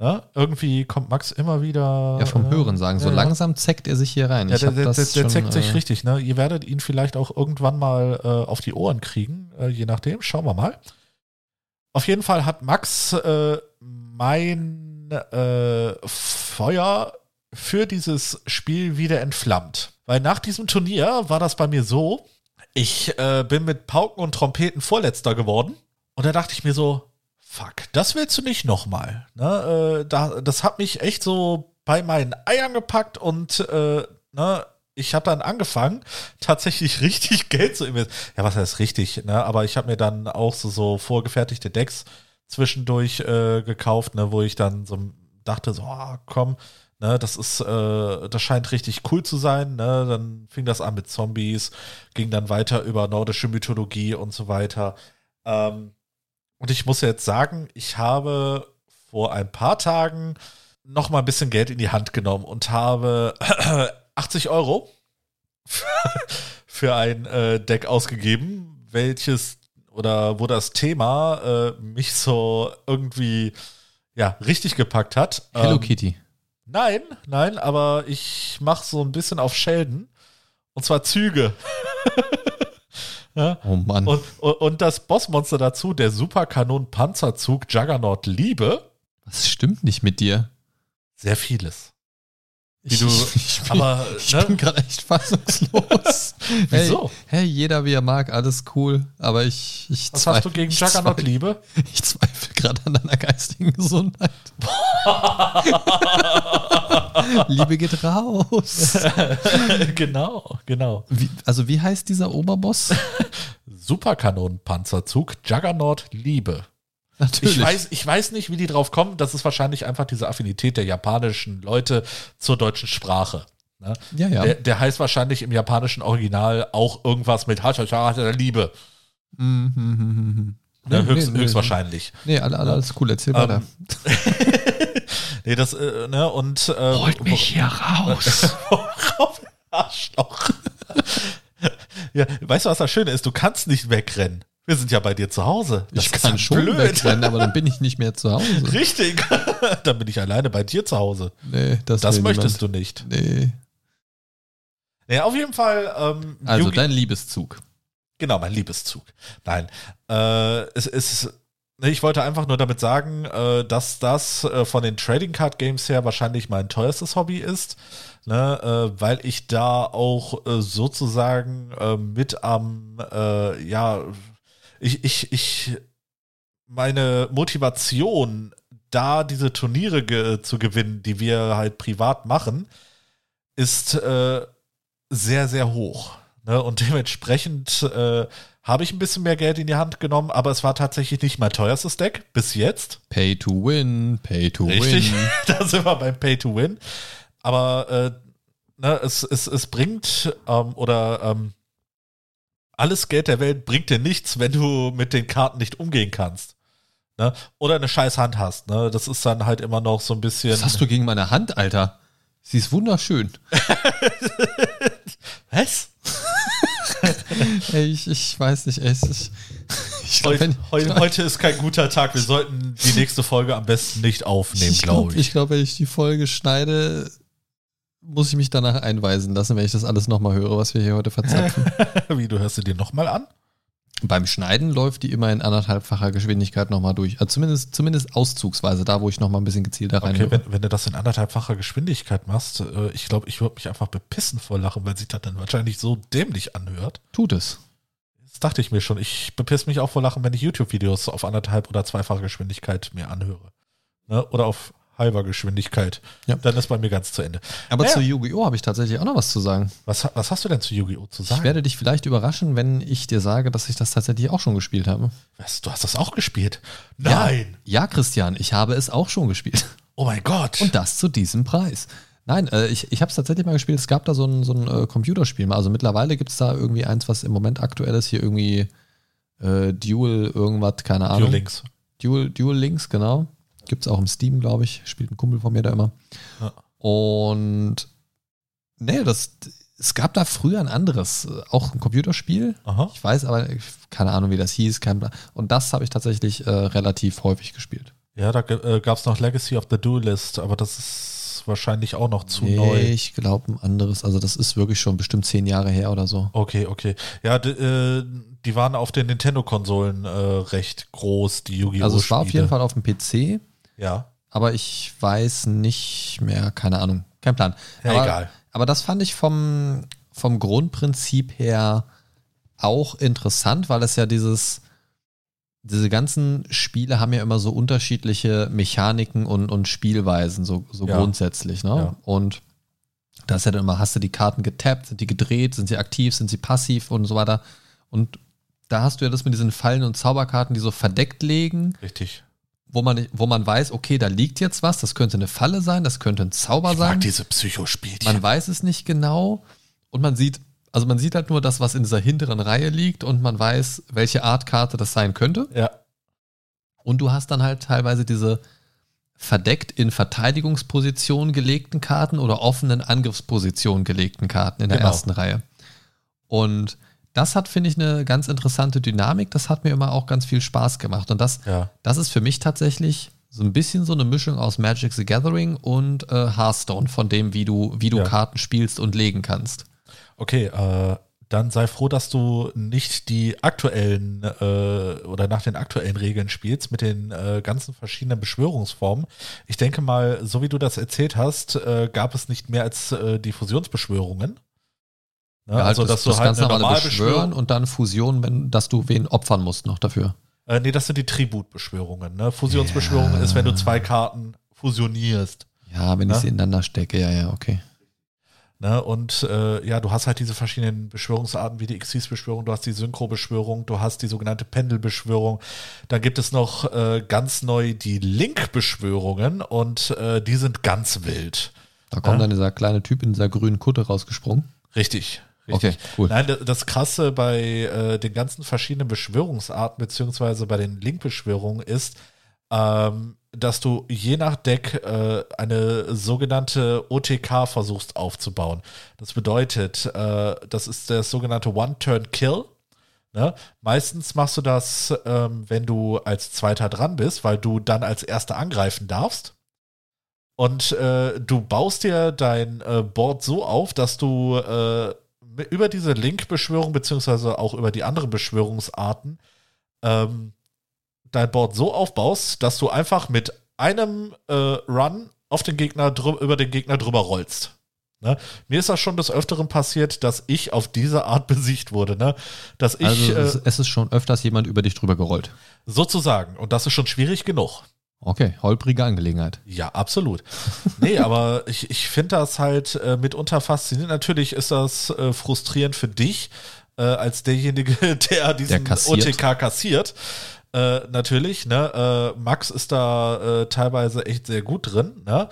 Ne? Irgendwie kommt Max immer wieder. Ja, vom äh, Hören sagen. So ja, ja. langsam zeckt er sich hier rein. Ja, der, der, das der, der zeckt sich äh, richtig, ne? Ihr werdet ihn vielleicht auch irgendwann mal auf die Ohren kriegen, je nachdem. Schauen wir mal. Auf jeden Fall hat Max äh, mein äh, Feuer für dieses Spiel wieder entflammt. Weil nach diesem Turnier war das bei mir so, ich äh, bin mit Pauken und Trompeten Vorletzter geworden. Und da dachte ich mir so, fuck, das willst du nicht nochmal. Ne? Äh, da, das hat mich echt so bei meinen Eiern gepackt und äh, ne, ich habe dann angefangen, tatsächlich richtig Geld zu investieren. Ja, was heißt richtig, ne? Aber ich habe mir dann auch so, so vorgefertigte Decks zwischendurch äh, gekauft, ne, wo ich dann so dachte, so, ah, komm, Ne, das ist, äh, das scheint richtig cool zu sein. Ne? Dann fing das an mit Zombies, ging dann weiter über nordische Mythologie und so weiter. Ähm, und ich muss jetzt sagen, ich habe vor ein paar Tagen noch mal ein bisschen Geld in die Hand genommen und habe 80 Euro für ein äh, Deck ausgegeben, welches oder wo das Thema äh, mich so irgendwie ja richtig gepackt hat. Hello Ähm, Kitty. Nein, nein, aber ich mache so ein bisschen auf Sheldon. Und zwar Züge. ja. Oh Mann. und, und, und das Bossmonster dazu, der Superkanon-Panzerzug Juggernaut Liebe. Was stimmt nicht mit dir? Sehr vieles. Ich, du- ich bin, aber, ich ne? bin gerade echt fassungslos. Wieso? Hey, hey, jeder wie er mag, alles cool. Aber ich, ich Was hast du zweifle- gegen Juggernaut zweifle- Liebe? Ich zweifle gerade an deiner geistigen Gesundheit. Liebe geht raus. genau, genau. Wie, also wie heißt dieser Oberboss? Superkanon-Panzerzug Juggernaut Liebe. Natürlich. Ich weiß, ich weiß nicht, wie die drauf kommen. Das ist wahrscheinlich einfach diese Affinität der japanischen Leute zur deutschen Sprache. Ne? Ja, ja. Der, der heißt wahrscheinlich im japanischen Original auch irgendwas mit Hachacha der Liebe. Mhm, mhm, mhm. Ne? Nee, Höchst, nee, höchstwahrscheinlich. Nee, alle, alle, alles cool, erzähl Ähm, weiter. Nee, das, äh, ne, und äh, Holt mich hier raus. Worauf Arschloch. ja, weißt du, was das Schöne ist? Du kannst nicht wegrennen. Wir sind ja bei dir zu Hause. Das ich kann ja schon blöd. wegrennen, aber dann bin ich nicht mehr zu Hause. Richtig. Dann bin ich alleine bei dir zu Hause. Nee, das, Das möchtest niemand. du nicht. Nee. Ja, auf jeden Fall. Ähm, Also Yugi- dein Liebeszug. Genau, mein Liebeszug. Nein, äh, es ist. Ich wollte einfach nur damit sagen, äh, dass das äh, von den Trading Card Games her wahrscheinlich mein teuerstes Hobby ist, ne, äh, weil ich da auch äh, sozusagen äh, mit am, äh, ja, ich, ich, ich, meine Motivation, da diese Turniere ge zu gewinnen, die wir halt privat machen, ist äh, sehr, sehr hoch. Ne? Und dementsprechend äh, habe ich ein bisschen mehr Geld in die Hand genommen, aber es war tatsächlich nicht mein teuerstes Deck bis jetzt. Pay to win, pay to Richtig, win. da sind wir beim Pay to Win. Aber äh, ne, es, es, es bringt ähm, oder ähm, alles Geld der Welt bringt dir nichts, wenn du mit den Karten nicht umgehen kannst. Ne? Oder eine scheiß Hand hast. Ne? Das ist dann halt immer noch so ein bisschen. Was hast du gegen meine Hand, Alter? Sie ist wunderschön. Was? Ey, ich, ich weiß nicht, ey, ich, ich glaub, Heu, wenn, heu, heute ist kein guter Tag. Wir sollten die nächste Folge am besten nicht aufnehmen, glaube, glaube ich. ich glaub, wenn ich die Folge schneide, muss ich mich danach einweisen lassen, wenn ich das alles nochmal höre, was wir hier heute verzapfen. Wie, du hörst sie dir nochmal an? Beim Schneiden läuft die immer in anderthalbfacher Geschwindigkeit nochmal durch. Also zumindest, zumindest auszugsweise, da wo ich nochmal ein bisschen gezielter rein Okay, wenn, wenn du das in anderthalbfacher Geschwindigkeit machst, äh, ich glaube, ich würde mich einfach bepissen vor Lachen, weil sich das dann wahrscheinlich so dämlich anhört. Tut es. Das dachte ich mir schon. Ich bepiss mich auch vor Lachen, wenn ich YouTube-Videos auf anderthalb oder zweifacher Geschwindigkeit mir anhöre. Ne? Oder auf halber Geschwindigkeit. Ja. Dann ist bei mir ganz zu Ende. Aber Ja. zu Yu-Gi-Oh! habe ich tatsächlich auch noch was zu sagen. Was, was hast du denn zu Yu-Gi-Oh! zu sagen? Ich werde dich vielleicht überraschen, wenn ich dir sage, dass ich das tatsächlich auch schon gespielt habe. was, du hast das auch gespielt? Nein! Ja, ja, Christian, ich habe es auch schon gespielt. Oh mein Gott! Und das zu diesem Preis. Nein, äh, ich, ich habe es tatsächlich mal gespielt. Es gab da so ein, so ein äh, Computerspiel. mal. Also mittlerweile gibt es da irgendwie eins, was im Moment aktuell ist. Hier irgendwie äh, Dual irgendwas, keine Ahnung. Duel Links. Dual, Dual Links, genau. Gibt es auch im Steam, glaube ich. Spielt ein Kumpel von mir da immer. Ja. Und nee, das, es gab da früher ein anderes, äh, auch ein Computerspiel. Aha. Ich weiß aber, keine Ahnung, wie das hieß. Kein. Und das habe ich tatsächlich äh, relativ häufig gespielt. Ja, da äh, gab es noch Legacy of the Duelist, aber das ist wahrscheinlich auch noch zu nee, neu. ich glaube ein anderes. Also das ist wirklich schon bestimmt zehn Jahre her oder so. Okay, okay. Ja, äh, die waren auf den Nintendo-Konsolen äh, recht groß, die Yu-Gi-Oh! Also es war auf jeden Fall auf dem PC, Ja, aber ich weiß nicht mehr, keine Ahnung, kein Plan. Ja, aber, egal. Aber das fand ich vom, vom Grundprinzip her auch interessant, weil es ja dieses, diese ganzen Spiele haben ja immer so unterschiedliche Mechaniken und, und Spielweisen, so, so Ja. grundsätzlich. Ne? Ja. Und da ist ja dann immer, hast du die Karten getappt, sind die gedreht, sind sie aktiv, sind sie passiv und so weiter. Und da hast du ja das mit diesen Fallen und Zauberkarten, die so verdeckt legen. richtig. Wo man, wo man weiß, okay, da liegt jetzt was, das könnte eine Falle sein, das könnte ein Zauber Ich sein. mag diese Psychospielchen. Man weiß es nicht genau und man sieht, also man sieht halt nur das, was in dieser hinteren Reihe liegt und man weiß, welche Art Karte das sein könnte. ja, Und du hast dann halt teilweise diese verdeckt in Verteidigungsposition gelegten Karten oder offenen Angriffsposition gelegten Karten in der Genau. ersten Reihe. Und das hat, finde ich, eine ganz interessante Dynamik. Das hat mir immer auch ganz viel Spaß gemacht. Und das, ja. das ist für mich tatsächlich so ein bisschen so eine Mischung aus Magic the Gathering und äh, Hearthstone, von dem, wie du, wie du Ja. Karten spielst und legen kannst. Okay, äh, dann sei froh, dass du nicht die aktuellen äh, oder nach den aktuellen Regeln spielst mit den äh, ganzen verschiedenen Beschwörungsformen. Ich denke mal, so wie du das erzählt hast, äh, gab es nicht mehr als äh, die Fusionsbeschwörungen. Ne? Ja, halt also, das, dass du das halt ganz eine normale. Beschwören und dann Fusion, wenn, dass du wen opfern musst noch dafür. Äh, nee, das sind die Tributbeschwörungen. Ne? Fusionsbeschwörung Ja. ist, wenn du zwei Karten fusionierst. Ja, wenn ich Ja? sie ineinander stecke, ja, ja, okay. Ne? Und äh, ja, du hast halt diese verschiedenen Beschwörungsarten wie die Xyz-Beschwörung, du hast die Synchro-Beschwörung, du hast die sogenannte Pendelbeschwörung. Dann gibt es noch äh, ganz neu die Link-Beschwörungen und äh, die sind ganz wild. Da kommt dann dieser kleine Typ in dieser grünen Kutte rausgesprungen. Richtig. Richtig. Okay, cool. Nein, das, Krasse bei äh, den ganzen verschiedenen Beschwörungsarten beziehungsweise bei den Link-Beschwörungen ist, ähm, dass du je nach Deck äh, eine sogenannte OTK versuchst aufzubauen. Das bedeutet, äh, das ist der sogenannte One-Turn-Kill. Ne? Meistens machst du das, ähm, wenn du als Zweiter dran bist, weil du dann als Erster angreifen darfst. Und äh, du baust dir dein äh, Board so auf, dass du äh, über diese Link-Beschwörung, beziehungsweise auch über die anderen Beschwörungsarten, ähm, dein Board so aufbaust, dass du einfach mit einem äh, Run auf den Gegner über den Gegner drüber rollst. Ne? Mir ist das schon des Öfteren passiert, dass ich auf diese Art besiegt wurde. Ne? Dass ich also äh, es, es ist schon öfters jemand über dich drüber gerollt. sozusagen, und das ist schon schwierig genug. Okay, holprige Angelegenheit. Ja, absolut. Nee, aber ich, ich finde das halt äh, mitunter faszinierend. Natürlich ist das äh, frustrierend für dich, äh, als derjenige, der diesen kassiert. OTK kassiert. Äh, natürlich, ne? Äh, Max ist da äh, teilweise echt sehr gut drin, ne?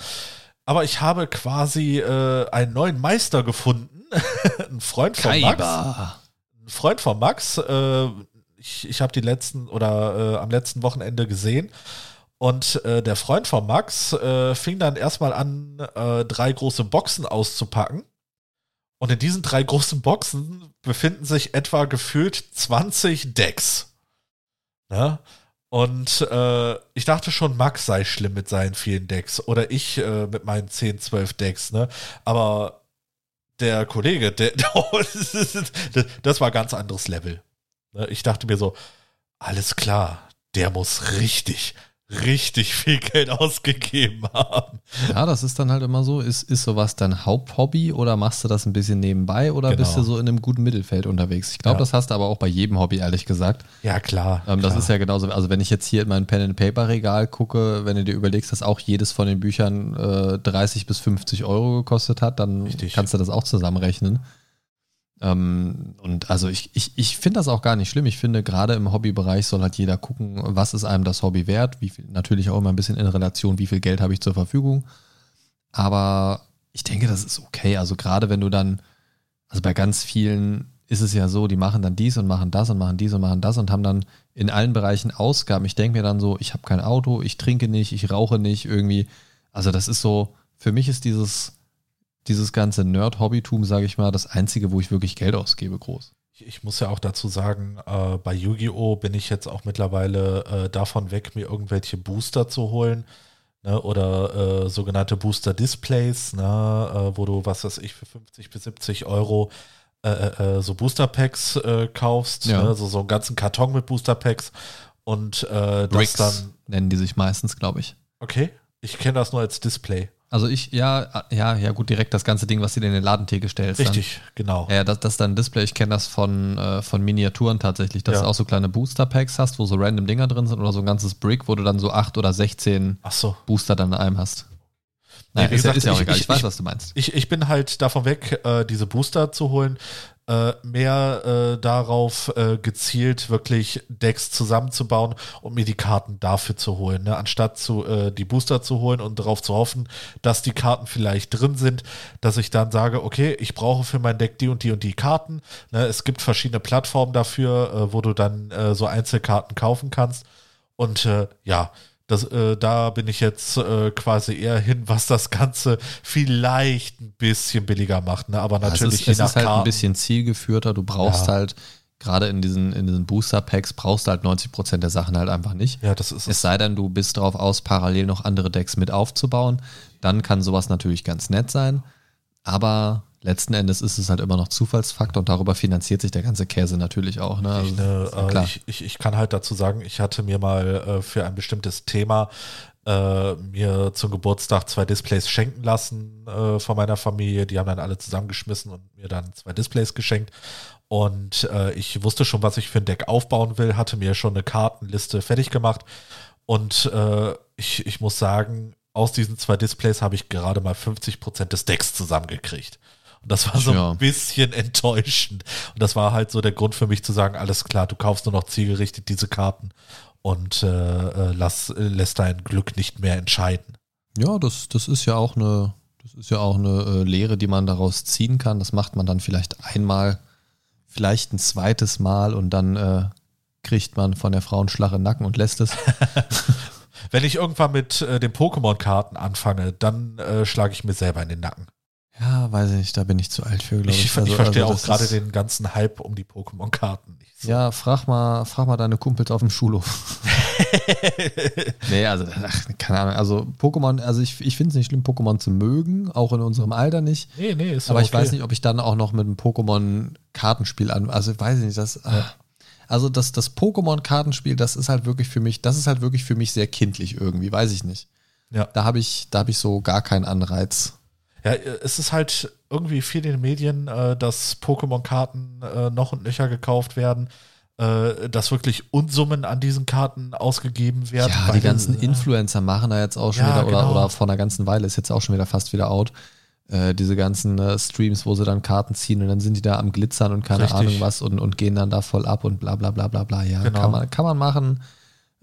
Aber ich habe quasi einen neuen Meister gefunden. Ein Freund von Max Kaiba. ein Freund von Max, ich, ich habe die letzten oder am letzten Wochenende gesehen. Und äh, der Freund von Max äh, fing dann erstmal an, äh, drei große Boxen auszupacken. Und in diesen drei großen Boxen befinden sich etwa gefühlt 20 Decks. Ne? Und äh, ich dachte schon, Max sei schlimm mit seinen vielen Decks oder ich äh, mit meinen 10, 12 Decks. Ne? Aber der Kollege, der, das war ganz anderes Level. Ne, Ich dachte mir so, alles klar, der muss richtig, richtig viel Geld ausgegeben haben. Ja, das ist dann halt immer so. Ist, ist sowas dein Haupthobby oder machst du das ein bisschen nebenbei oder Genau. bist du so in einem guten Mittelfeld unterwegs? Ich glaube, Ja. das hast du aber auch bei jedem Hobby, ehrlich gesagt. Ja, klar. Ähm, das klar. ist ja genauso. Also, wenn ich jetzt hier in mein Pen-and-Paper-Regal gucke, wenn du dir überlegst, dass auch jedes von den Büchern äh, 30 bis 50 Euro gekostet hat, dann Richtig. kannst du das auch zusammenrechnen. Ähm, und also ich, ich, ich finde das auch gar nicht schlimm. Ich finde, gerade im Hobbybereich soll halt jeder gucken, was ist einem das Hobby wert. Wie viel, natürlich auch immer ein bisschen in Relation, wie viel Geld habe ich zur Verfügung. Aber ich denke, das ist okay. Also gerade wenn du dann, also bei ganz vielen ist es ja so, die machen dann dies und machen das und machen dies und machen das und haben dann in allen Bereichen Ausgaben. Ich denke mir dann so, ich habe kein Auto, ich trinke nicht, ich rauche nicht irgendwie. Also das ist so, für mich ist dieses, dieses ganze Nerd-Hobbytum, sage ich mal, das einzige, wo ich wirklich Geld ausgebe, groß. Ich, muss ja auch dazu sagen, äh, bei Yu-Gi-Oh! bin ich jetzt auch mittlerweile äh, davon weg, mir irgendwelche Booster zu holen. Ne, oder äh, sogenannte Booster-Displays, ne, äh, wo du, was weiß ich, für 50 bis 70 Euro äh, äh, so Booster-Packs kaufst. Ja. Ne, also so einen ganzen Karton mit Booster-Packs. Und das Bricks dann, nennen die sich meistens, glaube ich. okay, ich kenne das nur als Display. Also ich, ja, ja, ja, gut, direkt das ganze Ding, was du dir in den Ladentheke stellst. Richtig, genau. Dann. Ja, das, das ist dann ein Display. Ich kenne das von, äh, von Miniaturen tatsächlich, dass Ja. du auch so kleine Booster-Packs hast, wo so random Dinger drin sind oder so ein ganzes Brick, wo du dann so acht oder 16 Ach so. Booster dann in einem hast. Nee, Naja, wie ist, ja- gesagt, ist ja auch ich- egal. Ich, ich- weiß, ich- was du meinst. Ich, ich bin halt davon weg, äh, diese Booster zu holen. Äh, mehr äh, darauf äh, gezielt, wirklich Decks zusammenzubauen und mir die Karten dafür zu holen, ne? anstatt zu, äh, die Booster zu holen und darauf zu hoffen, dass die Karten vielleicht drin sind, dass ich dann sage, okay, ich brauche für mein Deck die und die und die Karten. Ne? Es gibt verschiedene Plattformen dafür, äh, wo du dann so Einzelkarten kaufen kannst. Und ja, das, äh, da bin ich jetzt äh, quasi eher hin, was das Ganze vielleicht ein bisschen billiger macht. Ne? Aber natürlich es ist, es ist halt Karten. ein bisschen zielgeführter. Du brauchst Ja. halt, gerade in diesen, in diesen Booster-Packs, brauchst du halt 90% der Sachen halt einfach nicht. ja, das ist Es sei denn, du bist darauf aus, parallel noch andere Decks mit aufzubauen. Dann kann sowas natürlich ganz nett sein. Aber letzten Endes ist es halt immer noch Zufallsfaktor und darüber finanziert sich der ganze Käse natürlich auch. Ne? Also, Ich, ne, äh, klar. ich, ich, ich kann halt dazu sagen, ich hatte mir mal äh, für ein bestimmtes Thema äh, mir zum Geburtstag zwei Displays schenken lassen äh, von meiner Familie. Die haben dann alle zusammengeschmissen und mir dann zwei Displays geschenkt. Und äh, ich wusste schon, was ich für ein Deck aufbauen will, hatte mir schon eine Kartenliste fertig gemacht. Und äh, ich, ich muss sagen, aus diesen zwei Displays habe ich gerade mal 50% des Decks zusammengekriegt. Und das war so Ja. ein bisschen enttäuschend. Und das war halt so der Grund für mich zu sagen, alles klar, du kaufst nur noch zielgerichtet diese Karten und äh, äh, lass, äh, lässt dein Glück nicht mehr entscheiden. Ja, das, das ist ja auch eine, das ist ja auch eine äh, Lehre, die man daraus ziehen kann. Das macht man dann vielleicht einmal, vielleicht ein zweites Mal und dann äh, kriegt man von der Frau einen Schlag im Nacken und lässt es. Wenn ich irgendwann mit äh, den Pokémon-Karten anfange, dann äh, schlage ich mir selber in den Nacken. Ja, weiß ich nicht, da bin ich zu alt für, glaube ich. Ich, ich Also- verstehe also auch gerade den ganzen Hype um die Pokémon-Karten nicht. So. Ja, frag mal, frag mal deine Kumpels auf dem Schulhof. nee, also, ach, keine Ahnung. Also, Pokémon, also ich, ich finde es nicht schlimm, Pokémon zu mögen, auch in unserem Alter nicht. Nee, nee, ist Aber doch ich weiß okay. nicht, ob ich dann auch noch mit einem Pokémon-Kartenspiel an. Also, weiß ich nicht, das. ah. Also, das, das Pokémon-Kartenspiel, das ist halt wirklich für mich, das ist halt wirklich für mich sehr kindlich irgendwie, weiß ich nicht. Ja. Da habe ich, da habe ich so gar keinen Anreiz. Ja, es ist halt irgendwie viel in den Medien, äh, dass Pokémon-Karten äh, noch und nöcher gekauft werden, äh, dass wirklich Unsummen an diesen Karten ausgegeben werden. Ja, die ganzen Influencer machen da jetzt auch schon Ja, wieder, oder, genau. oder vor einer ganzen Weile ist jetzt auch schon wieder fast wieder out. Äh, diese ganzen äh, Streams, wo sie dann Karten ziehen und dann sind die da am Glitzern und keine Richtig. Ahnung was und, und gehen dann da voll ab und bla bla bla bla bla. Ja, Genau. kann, man, kann man machen.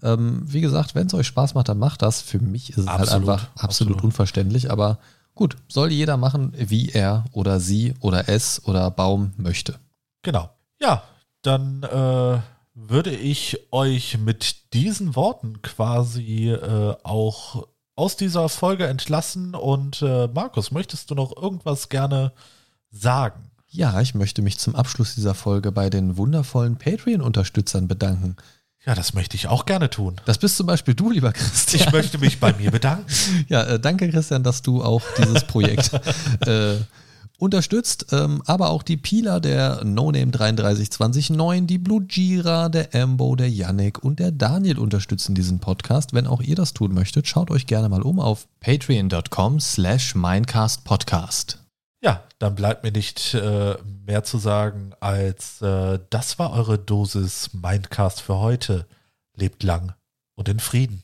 Ähm, wie gesagt, wenn es euch Spaß macht, dann macht das. Für mich ist es halt Absolut, einfach absolut, absolut. unverständlich, aber gut, soll jeder machen, wie er oder sie oder es oder Baum möchte. Genau. Ja, dann äh, würde ich euch mit diesen Worten quasi äh, auch aus dieser Folge entlassen. Und äh, Markus, möchtest du noch irgendwas gerne sagen? Ja, ich möchte mich zum Abschluss dieser Folge bei den wundervollen Patreon-Unterstützern bedanken. Ja, das möchte ich auch gerne tun. Das bist zum Beispiel du, lieber Christian. Ich möchte mich bei mir bedanken. Ja, äh, danke Christian, dass du auch dieses Projekt äh, unterstützt, ähm, aber auch die Pila der No Name 33209, die Blue Jira, der Ambo, der Yannick und der Daniel unterstützen diesen Podcast. Wenn auch ihr das tun möchtet, schaut euch gerne mal um auf patreon.com slash mindcastpodcast. Ja, dann bleibt mir nicht äh, mehr zu sagen, als äh, das war eure Dosis Mindcast für heute. Lebt lang und in Frieden.